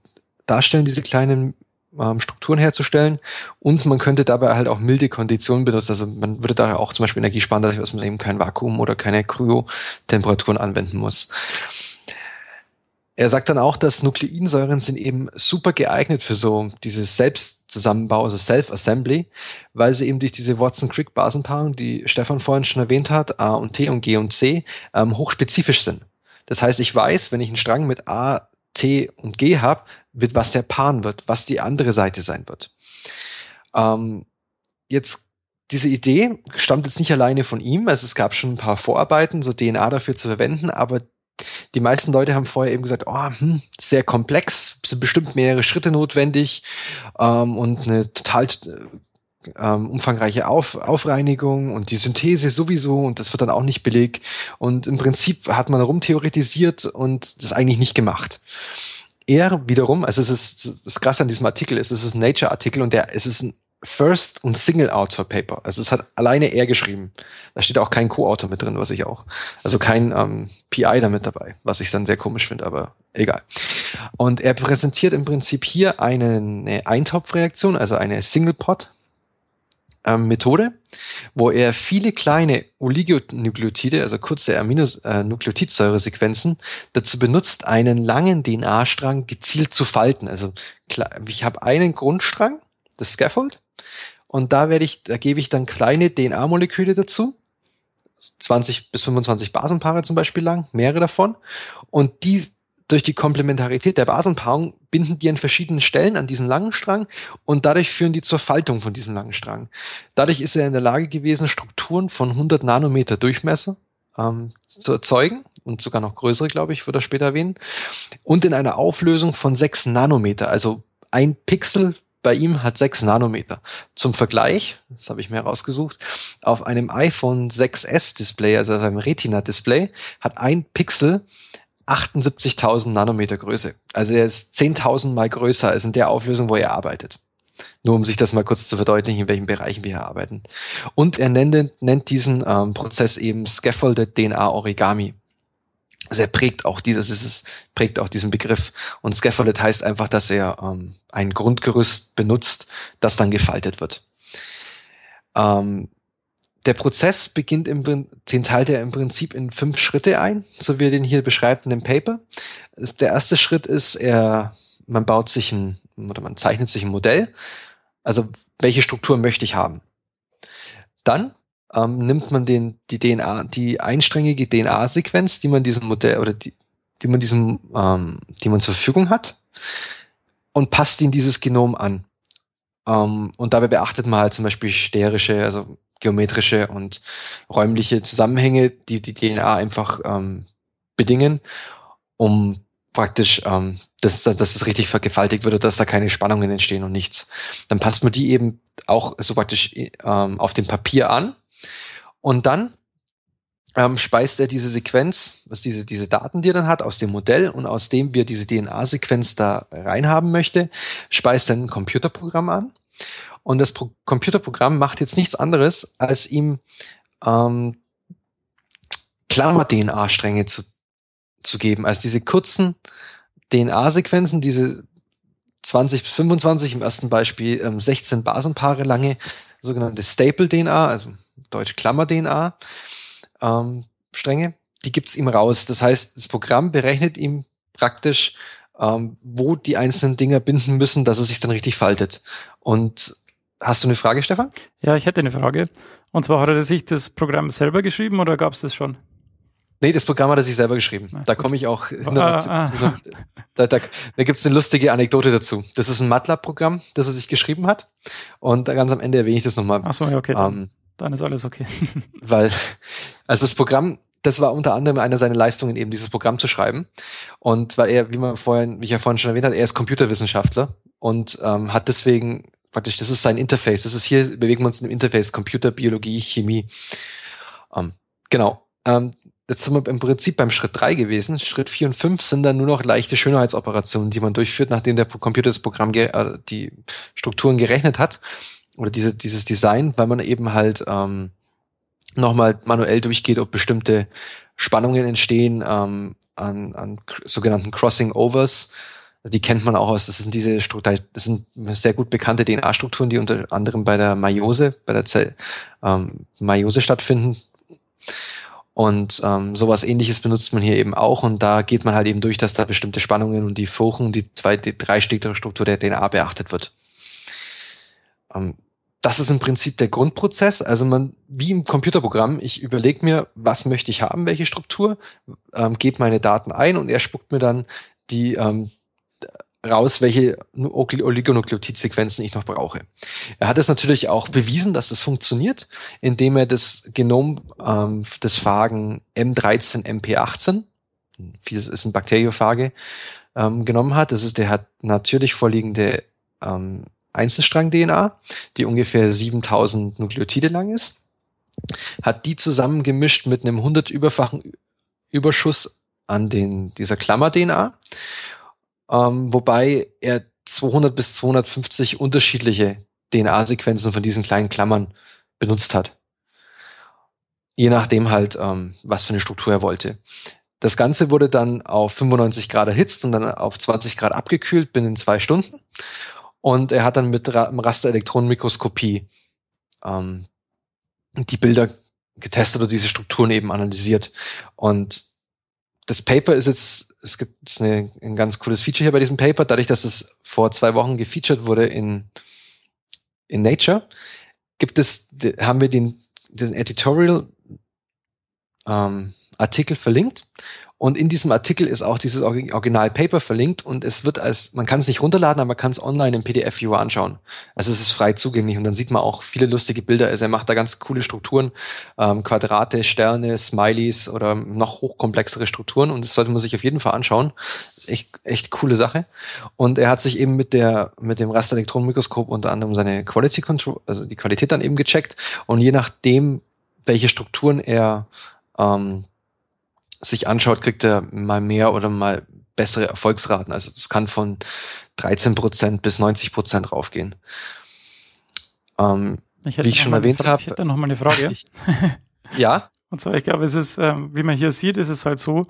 darstellen, diese kleinen ähm, Strukturen herzustellen und man könnte dabei halt auch milde Konditionen benutzen. Also man würde da auch zum Beispiel Energie sparen, dadurch, dass man eben kein Vakuum oder keine Kryo-Temperaturen anwenden muss. Er sagt dann auch, dass Nukleinsäuren sind eben super geeignet für so dieses Selbstzusammenbau, also Self-Assembly, weil sie eben durch diese Watson-Crick-Basenpaarung, die Stefan vorhin schon erwähnt hat, A und T und G und C, ähm, hochspezifisch sind. Das heißt, ich weiß, wenn ich einen Strang mit A, T und G habe, wird was der paaren wird, was die andere Seite sein wird. Ähm, jetzt diese Idee stammt jetzt nicht alleine von ihm, also es gab schon ein paar Vorarbeiten, so DNA dafür zu verwenden, aber die meisten Leute haben vorher eben gesagt, oh, hm, sehr komplex, sind bestimmt mehrere Schritte notwendig ähm, und eine total ähm, umfangreiche Auf, Aufreinigung und die Synthese sowieso und das wird dann auch nicht billig. Und im Prinzip hat man rumtheoretisiert und das eigentlich nicht gemacht. Er wiederum, also es ist das Krasse an diesem Artikel ist, es ist ein Nature-Artikel und der, es ist ein First und Single Author Paper. Also es hat alleine er geschrieben. Da steht auch kein Co-Autor mit drin, was ich auch. Also kein ähm, PI damit dabei, was ich dann sehr komisch finde, aber egal. Und er präsentiert im Prinzip hier eine, Eintopfreaktion, also eine Single Pot ähm, Methode, wo er viele kleine Oligonukleotide, also kurze Aminonukleotidsäuresequenzen, äh, dazu benutzt, einen langen DNA-Strang gezielt zu falten. Also ich habe einen Grundstrang, das Scaffold, und da werde ich, da gebe ich dann kleine DNA-Moleküle dazu, 20 bis 25 Basenpaare zum Beispiel lang, mehrere davon, und die durch die Komplementarität der Basenpaarung binden die an verschiedenen Stellen an diesem langen Strang und dadurch führen die zur Faltung von diesem langen Strang. Dadurch ist er in der Lage gewesen, Strukturen von 100 Nanometer Durchmesser ähm, zu erzeugen und sogar noch größere, glaube ich, wird er später erwähnen, und in einer Auflösung von 6 Nanometer, also ein Pixel bei ihm hat 6 Nanometer. Zum Vergleich, das habe ich mir herausgesucht, auf einem iPhone 6S Display, also auf einem Retina Display, hat ein Pixel 78.000 Nanometer Größe. Also er ist 10.000 mal größer als in der Auflösung, wo er arbeitet. Nur um sich das mal kurz zu verdeutlichen, in welchen Bereichen wir hier arbeiten. Und er nennt, nennt diesen ähm, Prozess eben Scaffolded DNA Origami. Also er prägt auch dieses, es prägt auch diesen Begriff. Und Scaffolded heißt einfach, dass er ähm, ein Grundgerüst benutzt, das dann gefaltet wird. Ähm, der Prozess beginnt im, den teilt er im Prinzip in fünf Schritte ein, so wie er den hier beschreibt in dem Paper. Der erste Schritt ist, er, man baut sich ein, oder man zeichnet sich ein Modell. Also, welche Struktur möchte ich haben? Dann ähm, nimmt man den, die DNA, die einsträngige DNA-Sequenz, die man diesem Modell oder die, die man diesem, ähm, die man zur Verfügung hat, und passt ihn dieses Genom an. Ähm, und dabei beachtet man halt zum Beispiel sterische, also geometrische und räumliche Zusammenhänge, die die DNA einfach ähm, bedingen, um praktisch, ähm, dass, dass es richtig vergewaltigt wird oder dass da keine Spannungen entstehen und nichts. Dann passt man die eben auch so praktisch ähm, auf dem Papier an und dann ähm, speist er diese Sequenz, also diese, diese Daten, die er dann hat, aus dem Modell und aus dem wir diese DNA-Sequenz da reinhaben möchte, speist er ein Computerprogramm an und das Pro Computerprogramm macht jetzt nichts anderes, als ihm ähm, Klammer-DNA-Stränge zu, zu geben. Also diese kurzen DNA-Sequenzen, diese 20 bis 25, im ersten Beispiel ähm, 16 Basenpaare lange, sogenannte Staple-DNA, also deutsch Klammer-DNA, ähm, Stränge, die gibt's ihm raus. Das heißt, das Programm berechnet ihm praktisch, ähm, wo die einzelnen Dinger binden müssen, dass es sich dann richtig faltet. Und Hast du eine Frage, Stefan? Ja, ich hätte eine Frage. Und zwar hat er sich das Programm selber geschrieben oder gab es das schon? Nee, das Programm hat er sich selber geschrieben. Na, da komme ich auch. Ah, ah. Da, da, da gibt es eine lustige Anekdote dazu. Das ist ein MATLAB-Programm, das er sich geschrieben hat. Und ganz am Ende erwähne ich das nochmal. Ach so, ja, okay. Ähm, Dann ist alles okay. [LAUGHS] Weil, also das Programm, das war unter anderem eine seiner Leistungen, eben dieses Programm zu schreiben. Und weil er, wie man vorhin, wie ich ja vorhin schon erwähnt habe, er ist Computerwissenschaftler und ähm, hat deswegen praktisch, das ist sein Interface. Das ist hier, bewegen wir uns im Interface Computer, Biologie, Chemie. Ähm, genau. Ähm, jetzt sind wir im Prinzip beim Schritt drei gewesen. Schritt vier und fünf sind dann nur noch leichte Schönheitsoperationen, die man durchführt, nachdem der Computer das Programm, äh, die Strukturen gerechnet hat oder diese, dieses Design, weil man eben halt ähm, nochmal manuell durchgeht, ob bestimmte Spannungen entstehen ähm, an, an sogenannten Crossing Overs. Die kennt man auch aus, das sind diese Strukturen, das sind sehr gut bekannte DNA-Strukturen, die unter anderem bei der Meiose, bei der Zell, ähm, Meiose stattfinden. Und ähm, sowas ähnliches benutzt man hier eben auch und da geht man halt eben durch, dass da bestimmte Spannungen und die Furchen, die zwei, die drei Struktur der DNA beachtet wird. Ähm, das ist im Prinzip der Grundprozess. Also man, wie im Computerprogramm, ich überlege mir, was möchte ich haben, welche Struktur, ähm, gebe meine Daten ein und er spuckt mir dann die ähm, raus, welche Oligonukleotidsequenzen ich noch brauche. Er hat es natürlich auch bewiesen, dass das funktioniert, indem er das Genom ähm, des Phagen M13MP18, das ist ein Bakteriophage, ähm, genommen hat. Das ist der hat natürlich vorliegende ähm, Einzelstrang-DNA, die ungefähr 7000 Nukleotide lang ist, hat die zusammengemischt mit einem 100-überfachen Überschuss an den, dieser Klammer-DNA, ähm, wobei er 200 bis 250 unterschiedliche DNA-Sequenzen von diesen kleinen Klammern benutzt hat. Je nachdem halt, ähm, was für eine Struktur er wollte. Das Ganze wurde dann auf 95 Grad erhitzt und dann auf 20 Grad abgekühlt binnen zwei Stunden. Und er hat dann mit Ra Rasterelektronenmikroskopie ähm, die Bilder getestet oder diese Strukturen eben analysiert. Und das Paper ist jetzt, es gibt jetzt eine, ein ganz cooles Feature hier bei diesem Paper, dadurch, dass es vor zwei Wochen gefeatured wurde in, in Nature, gibt es, haben wir den, diesen Editorial ähm, Artikel verlinkt und in diesem Artikel ist auch dieses Original Paper verlinkt und es wird als, man kann es nicht runterladen, aber man kann es online im PDF-Viewer anschauen. Also es ist frei zugänglich und dann sieht man auch viele lustige Bilder. Also er macht da ganz coole Strukturen, ähm, Quadrate, Sterne, Smileys oder noch hochkomplexere Strukturen und das sollte man sich auf jeden Fall anschauen. Echt, echt coole Sache. Und er hat sich eben mit der, mit dem Rasterelektronenmikroskop unter anderem seine Quality Control, also die Qualität dann eben gecheckt und je nachdem, welche Strukturen er ähm, sich anschaut, kriegt er mal mehr oder mal bessere Erfolgsraten. Also es kann von 13 Prozent bis 90 Prozent raufgehen. Ähm, ich wie ich schon erwähnt habe. Ich hätte noch mal eine Frage. [LAUGHS] ja. Und zwar, ich glaube, es ist, ähm, wie man hier sieht, ist es halt so,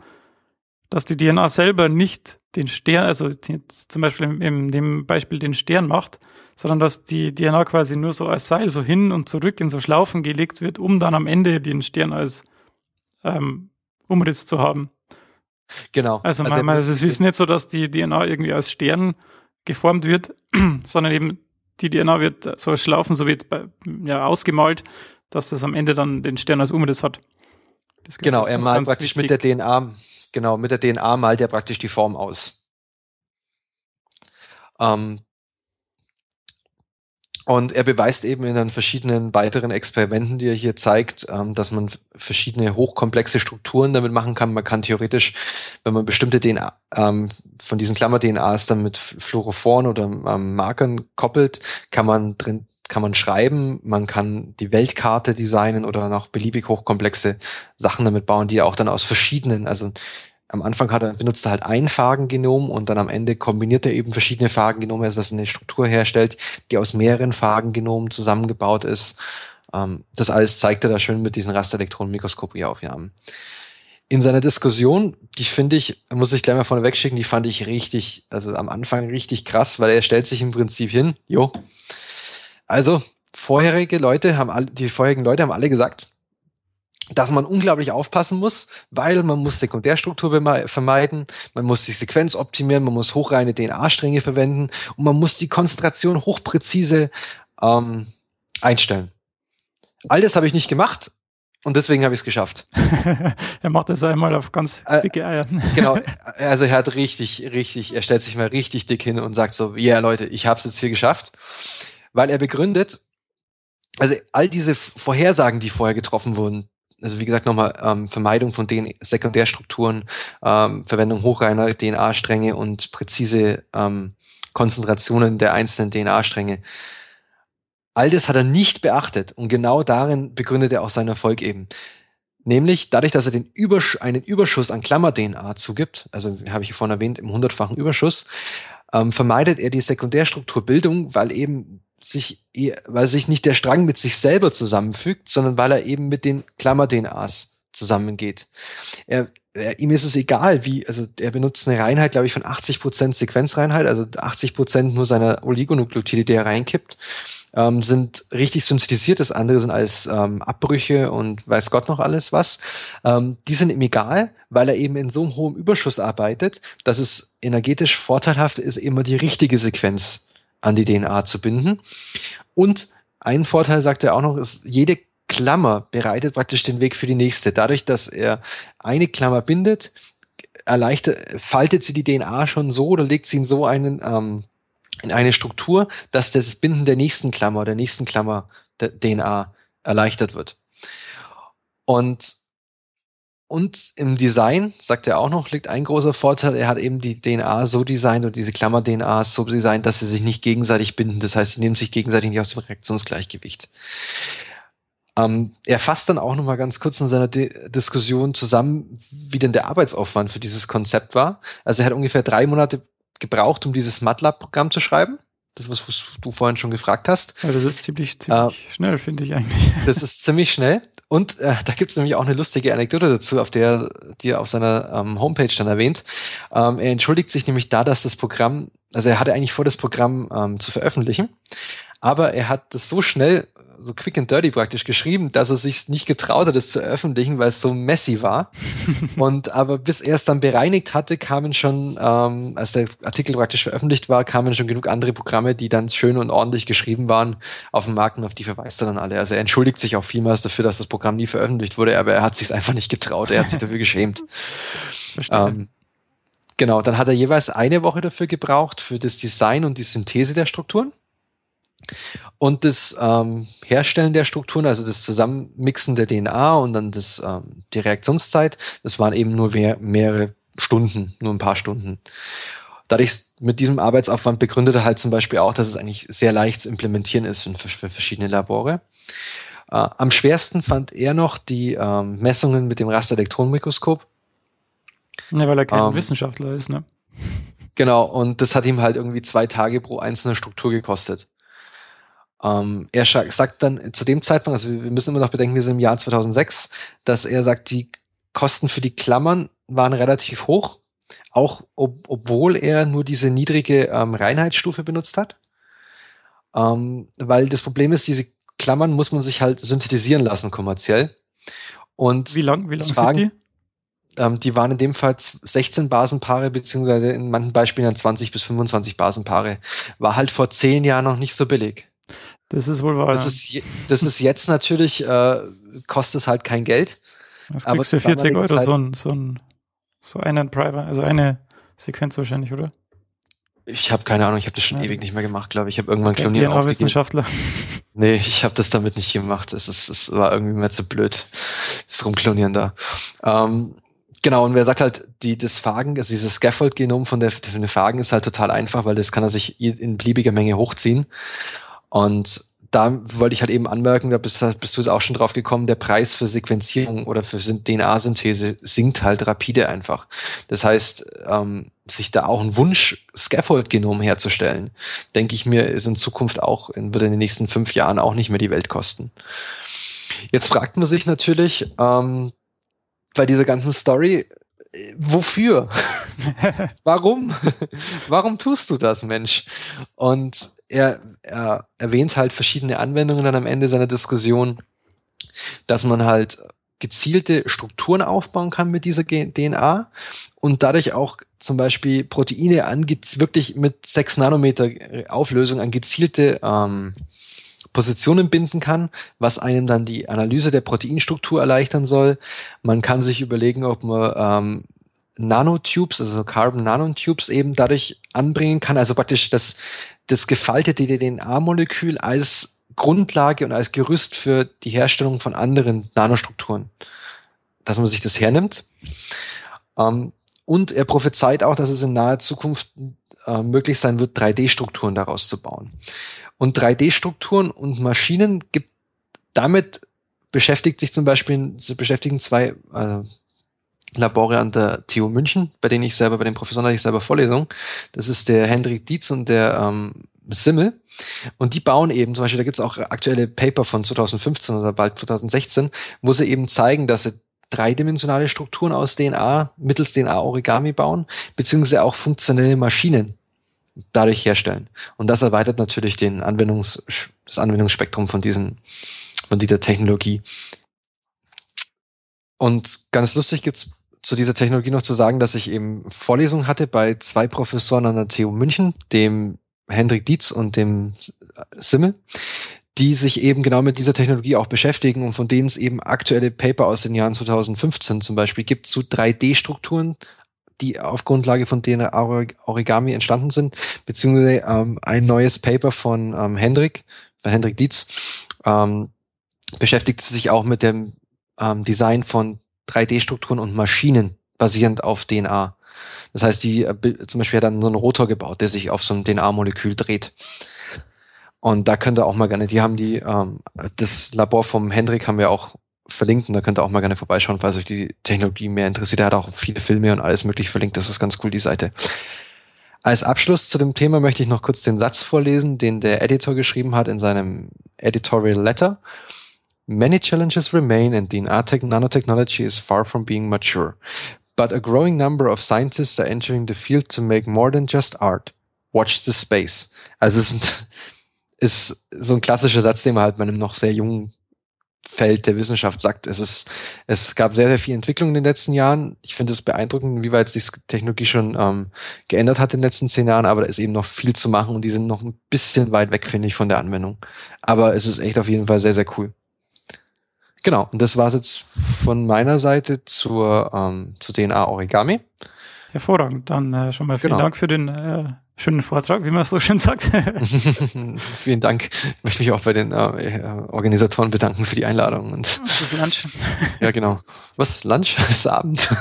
dass die DNA selber nicht den Stern, also zum Beispiel in dem Beispiel den Stern macht, sondern dass die DNA quasi nur so als Seil so hin und zurück in so Schlaufen gelegt wird, um dann am Ende den Stern als ähm, Umriss zu haben. Genau. Also, also man, es ist nicht so, dass die DNA irgendwie als Stern geformt wird, [CLEARS THROAT] sondern eben die DNA wird so schlaufen, so wird ja, ausgemalt, dass das am Ende dann den Stern als Umriss hat. genau, er malt praktisch wichtig. mit der DNA, genau, mit der DNA malt er praktisch die Form aus. Ähm, und er beweist eben in den verschiedenen weiteren Experimenten, die er hier zeigt, ähm, dass man verschiedene hochkomplexe Strukturen damit machen kann. Man kann theoretisch, wenn man bestimmte DNA ähm, von diesen Klammer-DNAs dann mit Fluorophoren oder ähm, Markern koppelt, kann man drin kann man schreiben, man kann die Weltkarte designen oder noch beliebig hochkomplexe Sachen damit bauen, die auch dann aus verschiedenen, also am Anfang hat er, benutzt er halt ein Phagengenom und dann am Ende kombiniert er eben verschiedene Phagengenome, also dass er eine Struktur herstellt, die aus mehreren Phagengenomen zusammengebaut ist. Ähm, das alles zeigt er da schön mit diesen Rasterelektronenmikroskopieraufnahmen. In seiner Diskussion, die finde ich, muss ich gleich mal vorne wegschicken, die fand ich richtig, also am Anfang richtig krass, weil er stellt sich im Prinzip hin, jo. Also, vorherige Leute haben alle, die vorherigen Leute haben alle gesagt, dass man unglaublich aufpassen muss, weil man muss Sekundärstruktur vermeiden, man muss die Sequenz optimieren, man muss hochreine DNA-Stränge verwenden und man muss die Konzentration hochpräzise ähm, einstellen. All das habe ich nicht gemacht und deswegen habe ich es geschafft. [LAUGHS] er macht das einmal auf ganz äh, dicke Eier. [LAUGHS] genau, also er hat richtig, richtig, er stellt sich mal richtig dick hin und sagt so, ja yeah, Leute, ich habe es jetzt hier geschafft, weil er begründet, also all diese Vorhersagen, die vorher getroffen wurden, also wie gesagt nochmal ähm, Vermeidung von den Sekundärstrukturen, ähm, Verwendung hochreiner DNA-Stränge und präzise ähm, Konzentrationen der einzelnen DNA-Stränge. All das hat er nicht beachtet und genau darin begründet er auch seinen Erfolg eben. Nämlich dadurch, dass er den Übersch einen Überschuss an Klammer-DNA zugibt, also habe ich vorhin erwähnt, im hundertfachen Überschuss, ähm, vermeidet er die Sekundärstrukturbildung, weil eben sich, weil sich nicht der Strang mit sich selber zusammenfügt, sondern weil er eben mit den Klammer-DNAs zusammengeht. Er, er, ihm ist es egal, wie, also er benutzt eine Reinheit, glaube ich, von 80% Sequenzreinheit, also 80% nur seiner Oligonukleotide, die er reinkippt, ähm, sind richtig synthetisiert, das andere sind alles ähm, Abbrüche und weiß Gott noch alles was. Ähm, die sind ihm egal, weil er eben in so einem hohen Überschuss arbeitet, dass es energetisch vorteilhaft ist, immer die richtige Sequenz an die DNA zu binden. Und ein Vorteil, sagt er auch noch, ist, jede Klammer bereitet praktisch den Weg für die nächste. Dadurch, dass er eine Klammer bindet, erleichtert, faltet sie die DNA schon so oder legt sie in so einen, ähm, in eine Struktur, dass das Binden der nächsten Klammer, der nächsten Klammer der DNA erleichtert wird. Und und im Design, sagt er auch noch, liegt ein großer Vorteil. Er hat eben die DNA so designt und diese Klammer-DNA so designt, dass sie sich nicht gegenseitig binden. Das heißt, sie nehmen sich gegenseitig nicht aus dem Reaktionsgleichgewicht. Ähm, er fasst dann auch noch mal ganz kurz in seiner D Diskussion zusammen, wie denn der Arbeitsaufwand für dieses Konzept war. Also er hat ungefähr drei Monate gebraucht, um dieses MATLAB-Programm zu schreiben. Das, was du vorhin schon gefragt hast. Ja, das ist ziemlich, ziemlich äh, schnell, finde ich eigentlich. Das ist ziemlich schnell. Und äh, da gibt es nämlich auch eine lustige Anekdote dazu, auf der, die er auf seiner ähm, Homepage dann erwähnt. Ähm, er entschuldigt sich nämlich da, dass das Programm, also er hatte eigentlich vor, das Programm ähm, zu veröffentlichen, aber er hat das so schnell so quick and dirty praktisch geschrieben, dass er sich nicht getraut hat, es zu veröffentlichen, weil es so messy war. [LAUGHS] und aber bis er es dann bereinigt hatte, kamen schon, ähm, als der Artikel praktisch veröffentlicht war, kamen schon genug andere Programme, die dann schön und ordentlich geschrieben waren, auf dem Markt und auf die verweist er dann alle. Also er entschuldigt sich auch vielmals dafür, dass das Programm nie veröffentlicht wurde, aber er hat sich einfach nicht getraut, er hat sich dafür geschämt. [LAUGHS] Ähm, genau, dann hat er jeweils eine Woche dafür gebraucht, für das Design und die Synthese der Strukturen. Und das ähm, Herstellen der Strukturen, also das Zusammenmixen der DNA und dann das, ähm, die Reaktionszeit, das waren eben nur mehr, mehrere Stunden, nur ein paar Stunden. Dadurch mit diesem Arbeitsaufwand begründet er halt zum Beispiel auch, dass es eigentlich sehr leicht zu implementieren ist für, für verschiedene Labore. Äh, am schwersten fand er noch die ähm, Messungen mit dem Rasterelektronenmikroskop. Ja, weil er kein ähm, Wissenschaftler ist, ne? Genau, und das hat ihm halt irgendwie zwei Tage pro einzelne Struktur gekostet. Ähm, er sagt dann zu dem Zeitpunkt, also wir müssen immer noch bedenken, wir sind im Jahr 2006, dass er sagt, die Kosten für die Klammern waren relativ hoch, auch ob, obwohl er nur diese niedrige ähm, Reinheitsstufe benutzt hat. Ähm, weil das Problem ist, diese Klammern muss man sich halt synthetisieren lassen kommerziell. Und wie lang, wie lang sind die? Ähm, die waren in dem Fall 16 Basenpaare, beziehungsweise in manchen Beispielen dann 20 bis 25 Basenpaare. War halt vor zehn Jahren noch nicht so billig. Das ist wohl wahr. Das ist, das ist jetzt natürlich, äh, kostet es halt kein Geld. Das kriegst du für 40 Euro Zeit, so, ein, so, ein, so einen Primer, also eine Sequenz wahrscheinlich, oder? Ich habe keine Ahnung, ich habe das schon ja. ewig nicht mehr gemacht, glaube ich. Ich habe irgendwann okay, Klonieren aufgegeben. Wissenschaftler. [LAUGHS] Nee, ich habe das damit nicht gemacht. Es, ist, es war irgendwie mehr zu blöd, das Rumklonieren da. Ähm, Genau, und wer sagt halt, die, das Phagen, also dieses Scaffold-Genom von der, von der Phagen ist halt total einfach, weil das kann er sich in beliebiger Menge hochziehen. Und da wollte ich halt eben anmerken, da bist, bist du jetzt auch schon drauf gekommen, der Preis für Sequenzierung oder für DNA-Synthese sinkt halt rapide einfach. Das heißt, ähm, sich da auch ein Wunsch-Scaffold-Genom herzustellen, denke ich mir, ist in Zukunft auch, wird in den nächsten fünf Jahren auch nicht mehr die Welt kosten. Jetzt fragt man sich natürlich, ähm, bei dieser ganzen Story, äh, wofür? [LAUGHS] Warum? Warum tust du das, Mensch? Und er, er erwähnt halt verschiedene Anwendungen dann am Ende seiner Diskussion, dass man halt gezielte Strukturen aufbauen kann mit dieser DNA und dadurch auch zum Beispiel Proteine wirklich mit 6 Nanometer Auflösung an gezielte ähm, Positionen binden kann, was einem dann die Analyse der Proteinstruktur erleichtern soll. Man kann sich überlegen, ob man ähm, Nanotubes, also Carbon Nanotubes eben dadurch anbringen kann, also praktisch das, das gefaltete DNA-Molekül als Grundlage und als Gerüst für die Herstellung von anderen Nanostrukturen, dass man sich das hernimmt. Ähm, und er prophezeit auch, dass es in naher Zukunft äh, möglich sein wird, 3D-Strukturen daraus zu bauen. Und 3D-Strukturen und Maschinen gibt damit beschäftigt sich zum Beispiel, beschäftigen zwei äh, Labore an der TU München, bei denen ich selber, bei den Professoren hatte ich selber Vorlesungen. Das ist der Hendrik Dietz und der ähm, Simmel. Und die bauen eben, zum Beispiel, da gibt es auch aktuelle Paper von 2015 oder bald 2016, wo sie eben zeigen, dass sie dreidimensionale Strukturen aus DNA mittels DNA-Origami bauen, beziehungsweise auch funktionelle Maschinen dadurch herstellen. Und das erweitert natürlich den Anwendungs das Anwendungsspektrum von diesen, von dieser Technologie. Und ganz lustig gibt's zu dieser Technologie noch zu sagen, dass ich eben Vorlesungen hatte bei zwei Professoren an der TU München, dem Hendrik Dietz und dem Simmel, die sich eben genau mit dieser Technologie auch beschäftigen und von denen es eben aktuelle Paper aus den Jahren 2015 zum Beispiel gibt zu 3D-Strukturen, die auf Grundlage von denen Origami entstanden sind, beziehungsweise ähm, ein neues Paper von ähm, Hendrik, von Hendrik Dietz, ähm, beschäftigt sich auch mit dem ähm, Design von 3D-Strukturen und Maschinen basierend auf DNA. Das heißt, die äh, zum Beispiel hat dann so einen Rotor gebaut, der sich auf so einem DNA-Molekül dreht. Und da könnt ihr auch mal gerne, die haben die, ähm, das Labor vom Hendrik haben wir auch verlinkt und da könnt ihr auch mal gerne vorbeischauen, falls euch die Technologie mehr interessiert. Er hat auch viele Filme und alles mögliche verlinkt. Das ist ganz cool, die Seite. Als Abschluss zu dem Thema möchte ich noch kurz den Satz vorlesen, den der Editor geschrieben hat in seinem Editorial Letter. Many challenges remain and the nanotechnology is far from being mature. But a growing number of scientists are entering the field to make more than just art. Watch the space. Also es ist, ist so ein klassischer Satz, den man halt bei einem noch sehr jungen Feld der Wissenschaft sagt. Es ist, es gab sehr, sehr viel Entwicklung in den letzten Jahren. Ich finde es beeindruckend, wie weit sich Technologie schon ähm, geändert hat in den letzten zehn Jahren, aber da ist eben noch viel zu machen und die sind noch ein bisschen weit weg, finde ich, von der Anwendung. Aber es ist echt auf jeden Fall sehr, sehr cool. Genau, und das war es jetzt von meiner Seite zur, ähm, zu DNA Origami. Hervorragend. Dann äh, schon mal vielen genau. Dank für den äh, schönen Vortrag, wie man es so [LAUGHS] schön sagt. [LAUGHS] vielen Dank. Ich möchte mich auch bei den äh, Organisatoren bedanken für die Einladung. Und das Lunch. [LAUGHS] ja, genau. Was? Lunch? ist Abend?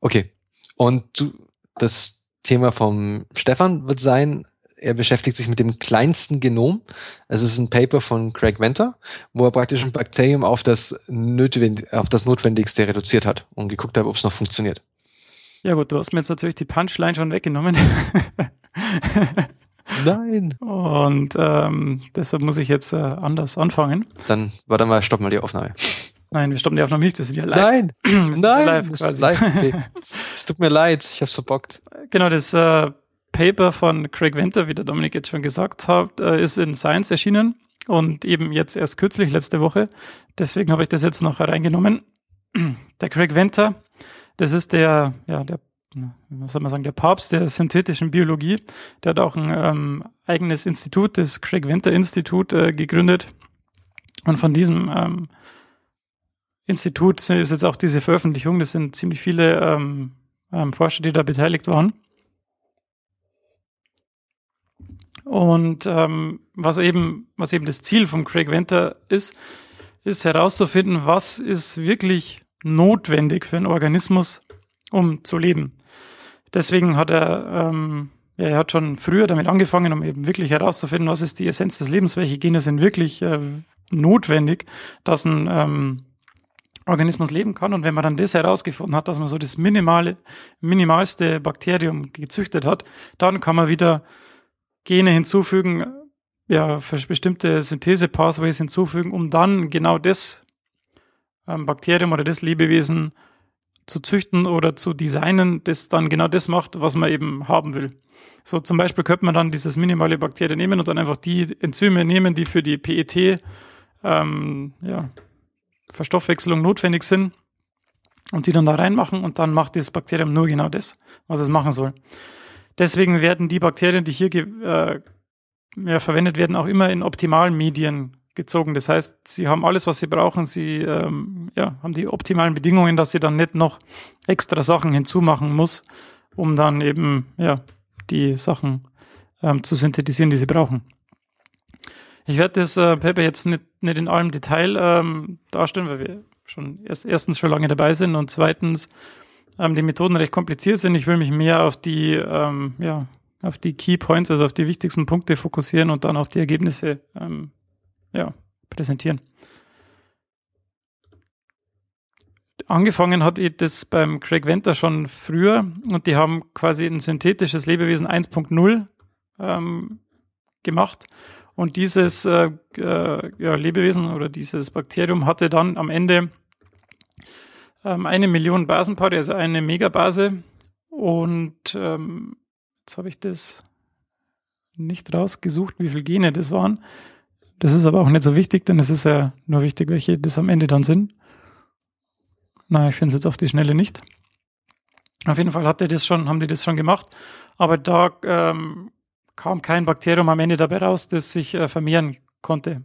okay. Und du, das Thema vom Stefan wird sein, er beschäftigt sich mit dem kleinsten Genom. Es ist ein Paper von Craig Venter, wo er praktisch ein Bakterium auf das, auf das Notwendigste reduziert hat und geguckt hat, ob es noch funktioniert. Ja gut, du hast mir jetzt natürlich die Punchline schon weggenommen. [LAUGHS] Nein. Und ähm, deshalb muss ich jetzt äh, anders anfangen. Dann warte mal, stopp mal die Aufnahme. Nein, wir stoppen die Aufnahme nicht, wir sind ja live. Nein, nein, live, quasi. live okay. [LAUGHS] es tut mir leid, ich hab's verbockt. Genau, das äh, Paper von Craig Venter, wie der Dominik jetzt schon gesagt hat, äh, ist in Science erschienen und eben jetzt erst kürzlich, letzte Woche. Deswegen habe ich das jetzt noch reingenommen. [CLEARS THROAT] Der Craig Venter, das ist der, ja, der, was soll man sagen, der Papst der synthetischen Biologie. Der hat auch ein ähm, eigenes Institut, das Craig Venter Institut, äh, gegründet. Und von diesem ähm, Institut ist jetzt auch diese Veröffentlichung. Das sind ziemlich viele ähm, ähm, Forscher, die da beteiligt waren. Und ähm, was eben, was eben das Ziel von Craig Venter ist, ist herauszufinden, was ist wirklich notwendig für einen Organismus, um zu leben. Deswegen hat er, ähm, er hat schon früher damit angefangen, um eben wirklich herauszufinden, was ist die Essenz des Lebens, welche Gene sind wirklich äh, notwendig, dass ein ähm, Organismus leben kann. Und wenn man dann das herausgefunden hat, dass man so das minimale, minimalste Bakterium gezüchtet hat, dann kann man wieder Gene hinzufügen, ja, für bestimmte Synthese-Pathways hinzufügen, um dann genau das ähm, Bakterium oder das Lebewesen zu züchten oder zu designen, das dann genau das macht, was man eben haben will. So zum Beispiel könnte man dann dieses minimale Bakterium nehmen und dann einfach die Enzyme nehmen, die für die PET ähm, ja, notwendig sind und die dann da reinmachen und dann macht dieses Bakterium nur genau das, was es machen soll. Deswegen werden die Bakterien, die hier äh, ja, verwendet werden, auch immer in optimalen Medien gezogen. Das heißt, sie haben alles, was sie brauchen. Sie ähm, ja, haben die optimalen Bedingungen, dass sie dann nicht noch extra Sachen hinzumachen muss, um dann eben ja, die Sachen ähm, zu synthetisieren, die sie brauchen. Ich werde das äh, Paper jetzt nicht, nicht in allem Detail ähm, darstellen, weil wir schon erst, erstens schon lange dabei sind und zweitens ähm, die Methoden recht kompliziert sind. Ich will mich mehr auf die, ähm, ja, auf die Key Points, also auf die wichtigsten Punkte fokussieren und dann auch die Ergebnisse ähm, ja, präsentieren. Angefangen hat das beim Craig Venter schon früher und die haben quasi ein synthetisches Lebewesen 1.0 ähm, gemacht. Und dieses äh, äh, ja, Lebewesen oder dieses Bakterium hatte dann am Ende ähm, eine Million Basenpaare, also eine Megabase. Und ähm, jetzt habe ich das nicht rausgesucht, wie viele Gene das waren. Das ist aber auch nicht so wichtig, denn es ist ja nur wichtig, welche das am Ende dann sind. Nein, ich finde es jetzt auf die Schnelle nicht. Auf jeden Fall hat das schon, haben die das schon gemacht. Aber da ähm, kam kein Bakterium am Ende dabei raus, das sich äh, vermehren konnte.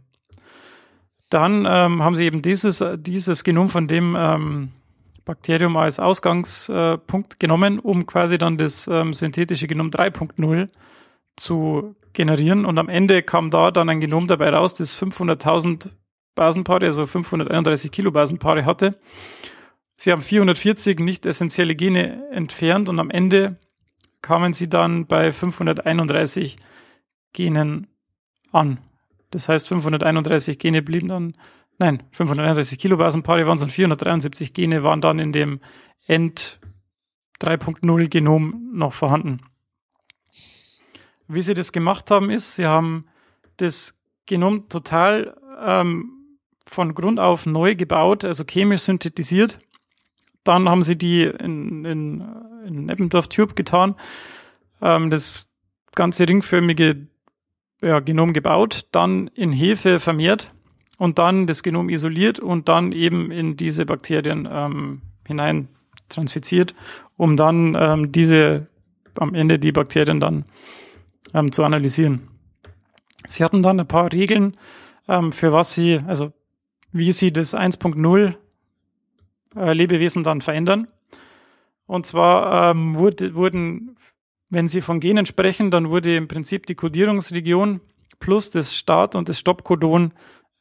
Dann ähm, haben sie eben dieses, dieses Genom von dem ähm, Bakterium als Ausgangspunkt genommen, um quasi dann das ähm, synthetische Genom 3.0 zu generieren. Und am Ende kam da dann ein Genom dabei raus, das 500.000 Basenpaare, also 531 Kilobasenpaare hatte. Sie haben 440 nicht essentielle Gene entfernt und am Ende kamen sie dann bei 531 Genen an. Das heißt, 531 Gene blieben dann, nein, 531 Kilobasenpaare waren es und 473 Gene waren dann in dem End 3.0 Genom noch vorhanden. Wie sie das gemacht haben, ist, sie haben das Genom total ähm, von Grund auf neu gebaut, also chemisch synthetisiert. Dann haben sie die in, in in Eppendorf Tube getan, ähm, das ganze ringförmige ja, Genom gebaut, dann in Hefe vermehrt und dann das Genom isoliert und dann eben in diese Bakterien ähm, hinein transfiziert, um dann ähm, diese am Ende die Bakterien dann ähm, zu analysieren. Sie hatten dann ein paar Regeln, ähm, für was sie, also wie sie das 1.0 äh, Lebewesen dann verändern. Und zwar ähm, wurde, wurden, wenn Sie von Genen sprechen, dann wurde im Prinzip die Kodierungsregion plus das Start- und das Stoppcodon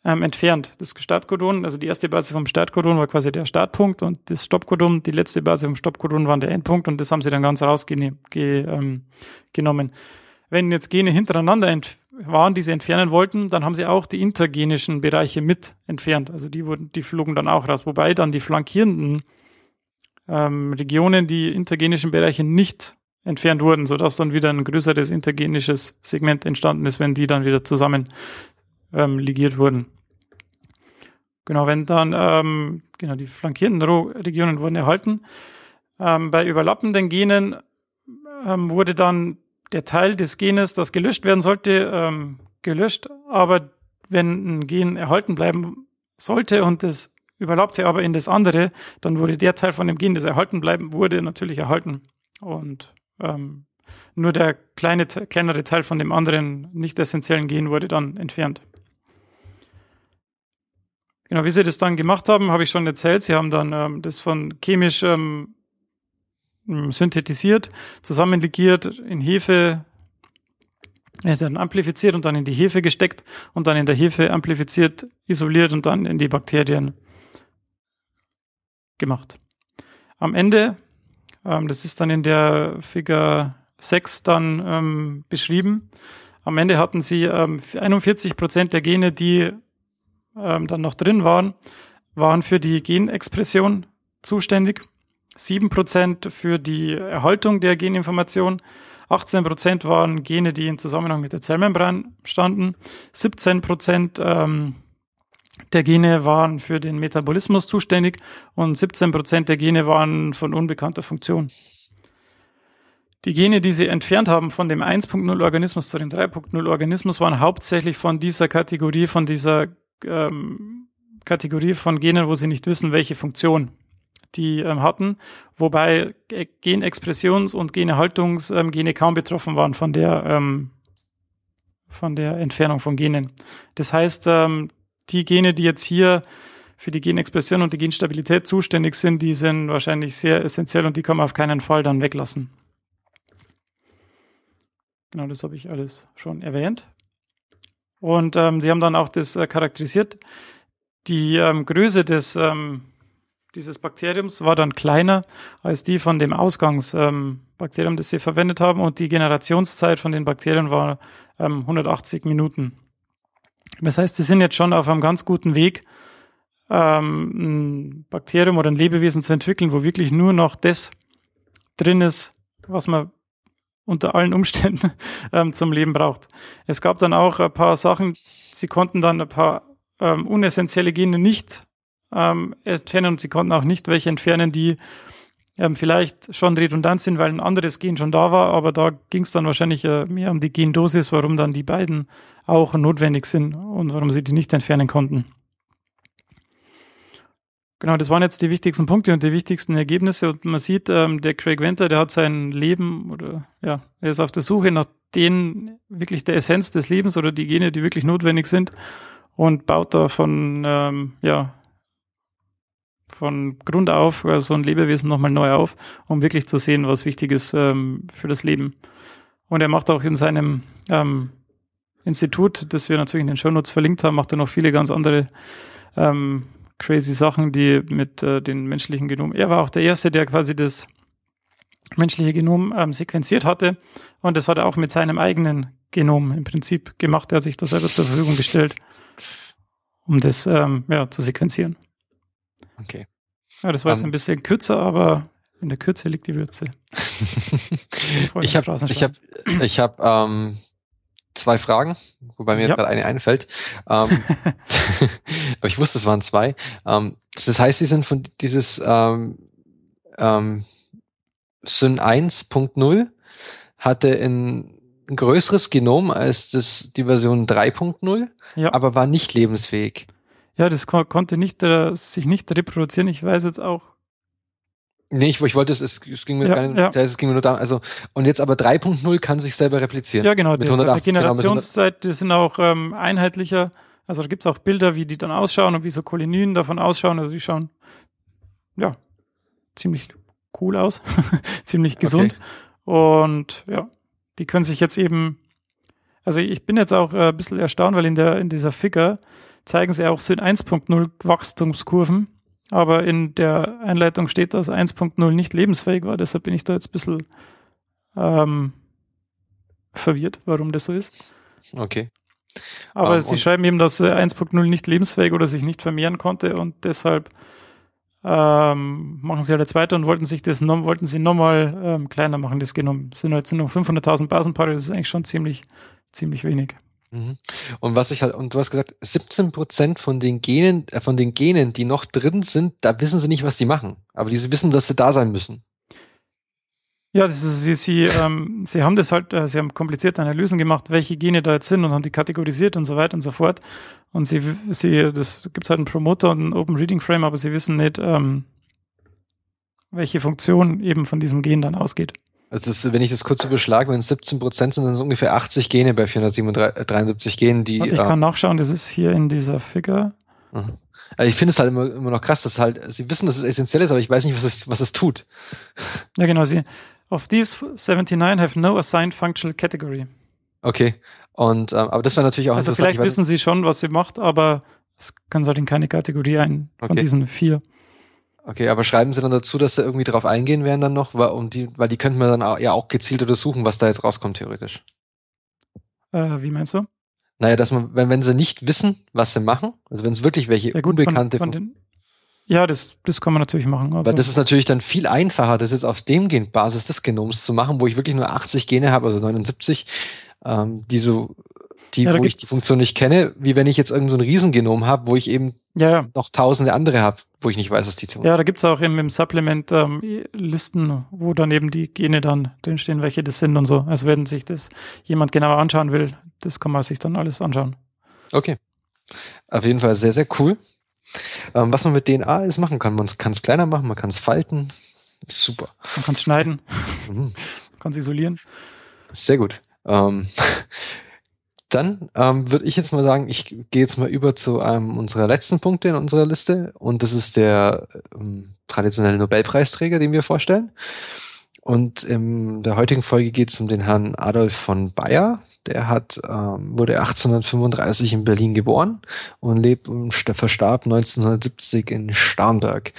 ähm, entfernt. Das Startcodon, also die erste Base vom Startcodon war quasi der Startpunkt und das Stoppcodon, die letzte Base vom Stoppcodon war der Endpunkt und das haben sie dann ganz rausgenommen. Ähm, Wenn jetzt Gene hintereinander waren, die sie entfernen wollten, dann haben sie auch die intergenischen Bereiche mit entfernt. Also die wurden, die flogen dann auch raus, wobei dann die flankierenden ähm, Regionen, die intergenischen Bereiche nicht entfernt wurden, sodass dann wieder ein größeres intergenisches Segment entstanden ist, wenn die dann wieder zusammen ähm, ligiert wurden. Genau, wenn dann ähm, genau die flankierenden Regionen wurden erhalten. Ähm, bei überlappenden Genen ähm, wurde dann der Teil des Genes, das gelöscht werden sollte, ähm, gelöscht. Aber wenn ein Gen erhalten bleiben sollte und das überlappte aber in das andere, dann wurde der Teil von dem Gen, das erhalten bleiben wurde, natürlich erhalten. Und ähm, nur der kleine, kleinere Teil von dem anderen nicht essentiellen Gen wurde dann entfernt. Genau, wie sie das dann gemacht haben, habe ich schon erzählt. Sie haben dann ähm, das von chemisch ähm, synthetisiert, zusammenlegiert, in Hefe, ist dann amplifiziert und dann in die Hefe gesteckt und dann in der Hefe amplifiziert, isoliert und dann in die Bakterien gemacht. Am Ende, ähm, das ist dann in der Figur 6 dann ähm, beschrieben, am Ende hatten sie ähm, 41 Prozent der Gene, die ähm, dann noch drin waren, waren für die Genexpression zuständig. 7 Prozent für die Erhaltung der Geninformation. 18 Prozent waren Gene, die in Zusammenhang mit der Zellmembran standen. 17 Prozent ähm, der Gene waren für den Metabolismus zuständig und 17 Prozent der Gene waren von unbekannter Funktion. Die Gene, die sie entfernt haben von dem 1.0 Organismus zu dem 3.0 Organismus, waren hauptsächlich von dieser Kategorie, von dieser ähm, Kategorie von Genen, wo sie nicht wissen, welche Funktion die ähm, hatten, wobei Genexpressions- und Genehaltungsgene ähm, kaum betroffen waren von der ähm, von der Entfernung von Genen. Das heißt, ähm, die Gene, die jetzt hier für die Genexpression und die Genstabilität zuständig sind, die sind wahrscheinlich sehr essentiell und die kann man auf keinen Fall dann weglassen. Genau, das habe ich alles schon erwähnt. Und ähm, sie haben dann auch das äh, charakterisiert. Die ähm, Größe des ähm, dieses Bakteriums war dann kleiner als die von dem Ausgangsbakterium, ähm, das sie verwendet haben. Und die Generationszeit von den Bakterien war ähm, 180 Minuten. Das heißt, sie sind jetzt schon auf einem ganz guten Weg, ähm, ein Bakterium oder ein Lebewesen zu entwickeln, wo wirklich nur noch das drin ist, was man unter allen Umständen [LAUGHS] ähm, zum Leben braucht. Es gab dann auch ein paar Sachen, sie konnten dann ein paar ähm, unessentielle Gene nicht ähm, entfernen und sie konnten auch nicht welche entfernen, die ähm, vielleicht schon redundant sind, weil ein anderes Gen schon da war, aber da ging es dann wahrscheinlich äh, mehr um die Gendosis, warum dann die beiden auch notwendig sind und warum sie die nicht entfernen konnten. Genau, das waren jetzt die wichtigsten Punkte und die wichtigsten Ergebnisse. Und man sieht, ähm, der Craig Venter, der hat sein Leben oder ja, er ist auf der Suche nach den wirklich der Essenz des Lebens oder die Gene, die wirklich notwendig sind und baut da von ähm, ja von Grund auf äh, so ein Lebewesen nochmal neu auf, um wirklich zu sehen, was wichtig ist ähm, für das Leben. Und er macht auch in seinem ähm, Institut, das wir natürlich in den Shownotes verlinkt haben, macht er noch viele ganz andere ähm, crazy Sachen, die mit äh, den menschlichen Genom. Er war auch der Erste, der quasi das menschliche Genom ähm, sequenziert hatte. Und das hat er auch mit seinem eigenen Genom im Prinzip gemacht. Er hat sich das selber zur Verfügung gestellt, um das ähm, ja, zu sequenzieren. Okay. Ja, das war jetzt um, ein bisschen kürzer, aber in der Kürze liegt die Würze. [LAUGHS] ich habe ich hab, ich hab, ähm, zwei Fragen, wobei mir ja. gerade eine einfällt. Ähm, [LAUGHS] [LAUGHS] aber ich wusste, es waren zwei. Ähm, das heißt, sie sind von dieses ähm, ähm, Syn 1.0 hatte ein, ein größeres Genom als das, die Version 3.0, ja. aber war nicht lebensfähig. Ja, das ko konnte nicht, äh, sich nicht reproduzieren. Ich weiß jetzt auch Nee, ich, ich wollte es, es, es ging mir ja, gar nicht, ja. das heißt, es ging mir nur darum, also, und jetzt aber 3.0 kann sich selber replizieren. Ja, genau, die, die Generationszeit, die sind auch ähm, einheitlicher. Also da gibt's auch Bilder, wie die dann ausschauen und wie so Kolonien davon ausschauen. Also die schauen, ja, ziemlich cool aus, [LAUGHS] ziemlich gesund. Okay. Und ja, die können sich jetzt eben, also ich bin jetzt auch äh, ein bisschen erstaunt, weil in der, in dieser Figure zeigen sie auch so in 1.0 Wachstumskurven aber in der Einleitung steht, dass 1.0 nicht lebensfähig war. Deshalb bin ich da jetzt ein bisschen ähm, verwirrt, warum das so ist. Okay. Aber um, ähm, sie schreiben eben, dass 1.0 nicht lebensfähig oder sich nicht vermehren konnte und deshalb ähm, machen sie halt jetzt weiter und wollten sich das noch, wollten sie nochmal ähm, kleiner machen, das Genom. Es sind jetzt nur 500.000 Basenpaare, das ist eigentlich schon ziemlich, ziemlich wenig. Mhm. Und was ich halt, und du hast gesagt, 17 Prozent von den Genen, äh, von den Genen, die noch drin sind, da wissen sie nicht, was die machen. Aber die wissen, dass sie da sein müssen. Ja, ist, sie, sie, ähm, sie haben das halt, äh, sie haben komplizierte Analysen gemacht, welche Gene da jetzt sind und haben die kategorisiert und so weiter und so fort. Und sie, sie, das gibt's halt einen Promoter und einen Open Reading Frame, aber sie wissen nicht, ähm, welche Funktion eben von diesem Gen dann ausgeht. Also das, wenn ich das kurz überschlage, wenn es 17 Prozent sind, dann sind es ungefähr 80 Gene bei 473 Genen, die. Und ich kann äh, nachschauen, das ist hier in dieser Figure. Mhm. Also ich finde es halt immer, immer noch krass, dass halt, sie wissen, dass es essentiell ist, aber ich weiß nicht, was es, was es tut. [LAUGHS] Ja, genau. Sie, of these 79 have no assigned functional category. Okay. Und, ähm, aber das war natürlich auch Also vielleicht wissen sie schon, was sie macht, aber es kann halt in keine Kategorie ein von okay. diesen vier. Okay, aber schreiben Sie dann dazu, dass Sie irgendwie drauf eingehen werden dann noch, weil, um die, weil die könnten wir dann auch, ja auch gezielt untersuchen, was da jetzt rauskommt, theoretisch. Äh, wie meinst du? Naja, dass man, wenn, wenn sie nicht wissen, was sie machen, also wenn es wirklich welche ja, gut, unbekannte von, von den, Ja, das, das kann man natürlich machen. Aber weil das ist natürlich dann viel einfacher, das jetzt auf dem Gen Basis des Genoms zu machen, wo ich wirklich nur 80 Gene habe, also 79, ähm, die so die, ja, wo ich die Funktion nicht kenne, wie wenn ich jetzt irgendein so Riesengenom habe, wo ich eben ja, ja. noch tausende andere habe, wo ich nicht weiß, was die tun. Ja, da gibt's auch eben im Supplement ähm, Listen, wo dann eben die Gene dann drinstehen, welche das sind und so. Also wenn sich das jemand genauer anschauen will, das kann man sich dann alles anschauen. Okay. Auf jeden Fall sehr, sehr cool. Ähm, was man mit DNA alles machen kann, man kann es kleiner machen, man kann es falten. Super. Man kann es schneiden, mhm. man kann es isolieren. Sehr gut. Ähm, Dann ähm, würde ich jetzt mal sagen, ich gehe jetzt mal über zu einem unserer letzten Punkte in unserer Liste und das ist der ähm, traditionelle Nobelpreisträger, den wir vorstellen. Und in der heutigen Folge geht es um den Herrn Adolf von Bayer. Der hat, ähm, wurde 1835 in Berlin geboren und lebt und verstarb 1970 in Starnberg.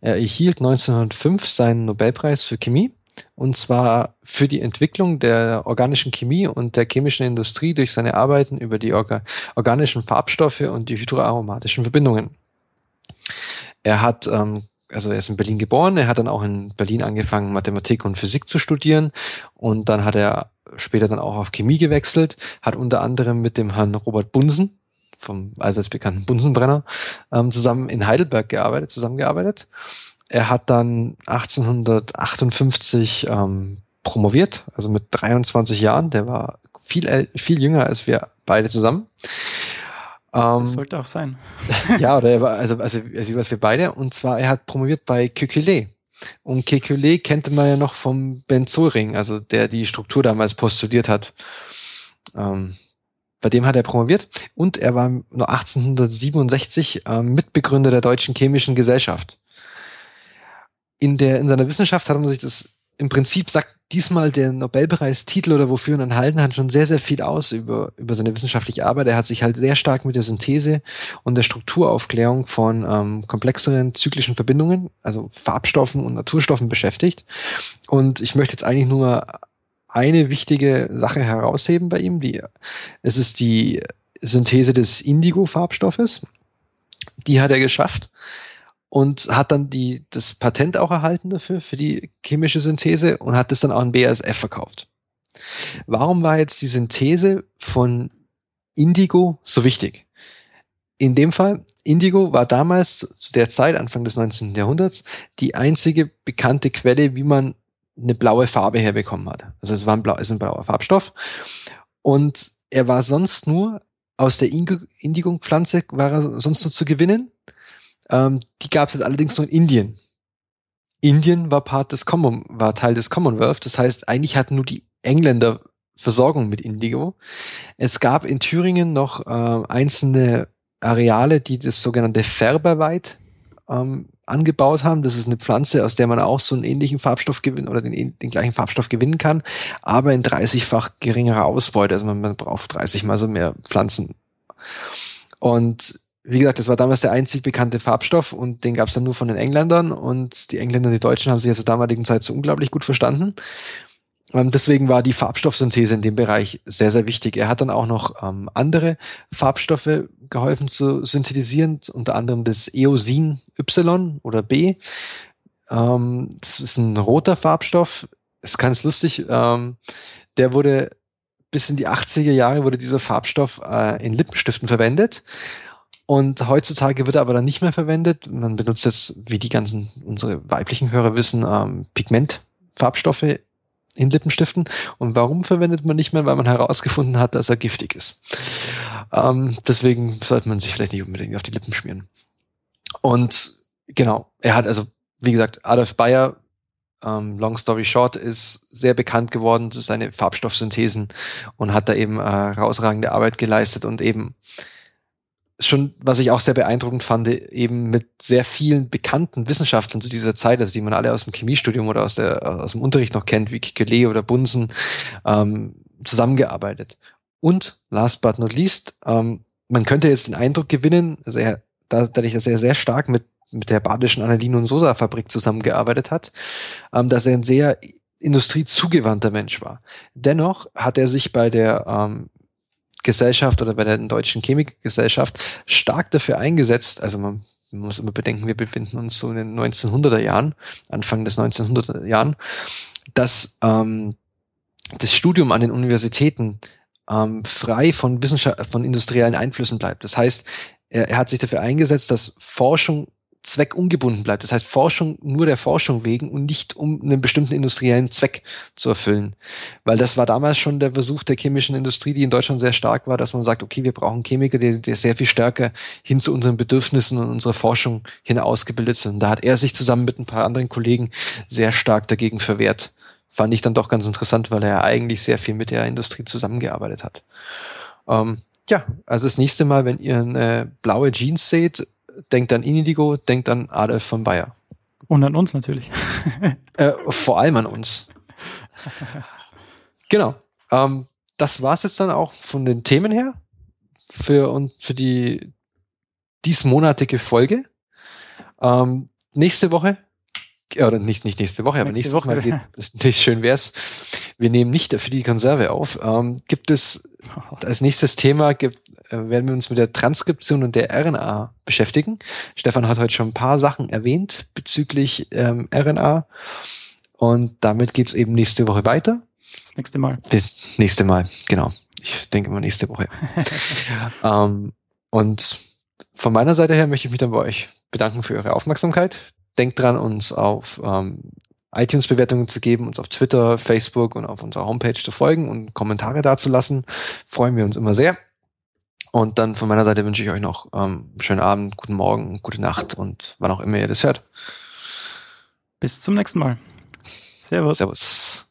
Er erhielt 1905 seinen Nobelpreis für Chemie und zwar für die Entwicklung der organischen Chemie und der chemischen Industrie durch seine Arbeiten über die orga organischen Farbstoffe und die hydroaromatischen Verbindungen. Er hat ähm, also er ist in Berlin geboren, er hat dann auch in Berlin angefangen, Mathematik und Physik zu studieren und dann hat er später dann auch auf Chemie gewechselt, hat unter anderem mit dem Herrn Robert Bunsen, vom allseits bekannten Bunsenbrenner, ähm, zusammen in Heidelberg gearbeitet, zusammengearbeitet. Er hat dann 1858 ähm, promoviert, also mit 23 Jahren, der war viel, viel jünger als wir beide zusammen. Ähm, das sollte auch sein. [LAUGHS] ja, oder er war, also, also, also was wir beide, und zwar er hat promoviert bei Kekulé. Und Kekulé kannte man ja noch vom Benzolring, also der die Struktur damals postuliert hat. Ähm, bei dem hat er promoviert und er war nur 1867 äh, Mitbegründer der Deutschen Chemischen Gesellschaft. In, der, in seiner Wissenschaft hat man sich das im Prinzip sagt diesmal der Nobelpreistitel oder wofür ihn erhalten hat schon sehr, sehr viel aus über, über seine wissenschaftliche Arbeit. Er hat sich halt sehr stark mit der Synthese und der Strukturaufklärung von ähm, komplexeren zyklischen Verbindungen, also Farbstoffen und Naturstoffen beschäftigt. Und ich möchte jetzt eigentlich nur eine wichtige Sache herausheben bei ihm. Die, es ist die Synthese des Indigo-Farbstoffes. Die hat er geschafft und hat dann die, das Patent auch erhalten dafür, für die chemische Synthese und hat das dann auch an BASF verkauft. Warum war jetzt die Synthese von Indigo so wichtig? In dem Fall, Indigo war damals zu der Zeit, Anfang des 19. Jahrhunderts, die einzige bekannte Quelle, wie man eine blaue Farbe herbekommen hat. Also es war ein, blau, ist ein blauer Farbstoff. Und er war sonst nur aus der Indigo-Pflanze, war er sonst nur zu gewinnen. Ähm, die gab es jetzt allerdings nur in Indien. Indien war Part des Common, war Teil des Commonwealth. Das heißt, eigentlich hatten nur die Engländer Versorgung mit Indigo. Es gab in Thüringen noch äh, einzelne Areale, die das sogenannte Färberweid ähm, angebaut haben. Das ist eine Pflanze, aus der man auch so einen ähnlichen Farbstoff gewinnen oder den, den gleichen Farbstoff gewinnen kann, aber in 30-fach geringerer Ausbeute. Also man, man braucht 30 mal so mehr Pflanzen. Und wie gesagt, das war damals der einzig bekannte Farbstoff und den gab es dann nur von den Engländern und die Engländer und die Deutschen haben sich ja zur damaligen Zeit so unglaublich gut verstanden. Ähm, deswegen war die Farbstoffsynthese in dem Bereich sehr, sehr wichtig. Er hat dann auch noch ähm, andere Farbstoffe geholfen zu synthetisieren, unter anderem das Eosin Y oder B. Ähm, das ist ein roter Farbstoff, ist ganz lustig. Ähm, der wurde bis in die 80er Jahre wurde dieser Farbstoff äh, in Lippenstiften verwendet. Und heutzutage wird er aber dann nicht mehr verwendet. Man benutzt jetzt, wie die ganzen, unsere weiblichen Hörer wissen, ähm, Pigmentfarbstoffe in Lippenstiften. Und warum verwendet man nicht mehr? Weil man herausgefunden hat, dass er giftig ist. Ähm, deswegen sollte man sich vielleicht nicht unbedingt auf die Lippen schmieren. Und genau, er hat also, wie gesagt, Adolf Bayer, ähm, long story short, ist sehr bekannt geworden zu seine Farbstoffsynthesen und hat da eben äh, herausragende Arbeit geleistet und eben schon, was ich auch sehr beeindruckend fand, eben mit sehr vielen bekannten Wissenschaftlern zu dieser Zeit, also die man alle aus dem Chemiestudium oder aus, der, aus dem Unterricht noch kennt, wie Kikele oder Bunsen, ähm, zusammengearbeitet. Und last but not least, ähm, man könnte jetzt den Eindruck gewinnen, also er, dadurch, dass er sehr stark mit, mit der badischen Anilin- und Soda-Fabrik zusammengearbeitet hat, ähm, dass er ein sehr industriezugewandter Mensch war. Dennoch hat er sich bei der ähm, Gesellschaft oder bei der Deutschen Chemikgesellschaft stark dafür eingesetzt, also man, man muss immer bedenken, wir befinden uns so in den 1900er Jahren, Anfang des 1900er Jahren, dass ähm, das Studium an den Universitäten ähm, frei von Wissenschaft, von industriellen Einflüssen bleibt. Das heißt, er, er hat sich dafür eingesetzt, dass Forschung zweckungebunden bleibt. Das heißt, Forschung nur der Forschung wegen und nicht um einen bestimmten industriellen Zweck zu erfüllen. Weil das war damals schon der Versuch der chemischen Industrie, die in Deutschland sehr stark war, dass man sagt, okay, wir brauchen Chemiker, die, die sehr viel stärker hin zu unseren Bedürfnissen und unserer Forschung hin ausgebildet sind. Da hat er sich zusammen mit ein paar anderen Kollegen sehr stark dagegen verwehrt. Fand ich dann doch ganz interessant, weil er eigentlich sehr viel mit der Industrie zusammengearbeitet hat. Ähm, ja, also das nächste Mal, wenn ihr eine blaue Jeans seht, denkt an Indigo, denkt an Adolf von Bayer. Und an uns natürlich. [LAUGHS] Äh, vor allem an uns. Genau. Ähm, das war's jetzt dann auch von den Themen her für und für die diesmonatige Folge. Ähm, nächste Woche oder nicht, nicht nächste Woche, aber nächste Woche. Mal geht, [LAUGHS] nicht schön wär's. Wir nehmen nicht für die Konserve auf. Ähm, gibt es als nächstes Thema gibt, äh, werden wir uns mit der Transkription und der RNA beschäftigen. Stefan hat heute schon ein paar Sachen erwähnt bezüglich ähm, RNA und damit geht's eben nächste Woche weiter. Das nächste Mal. Das nächste Mal, genau. Ich denke mal nächste Woche. [LAUGHS] ähm, und von meiner Seite her möchte ich mich dann bei euch bedanken für eure Aufmerksamkeit. Denkt dran, uns auf ähm, iTunes-Bewertungen zu geben, uns auf Twitter, Facebook und auf unserer Homepage zu folgen und Kommentare dazulassen. Freuen wir uns immer sehr. Und dann von meiner Seite wünsche ich euch noch ähm, schönen Abend, guten Morgen, gute Nacht und wann auch immer ihr das hört. Bis zum nächsten Mal. Servus. Servus.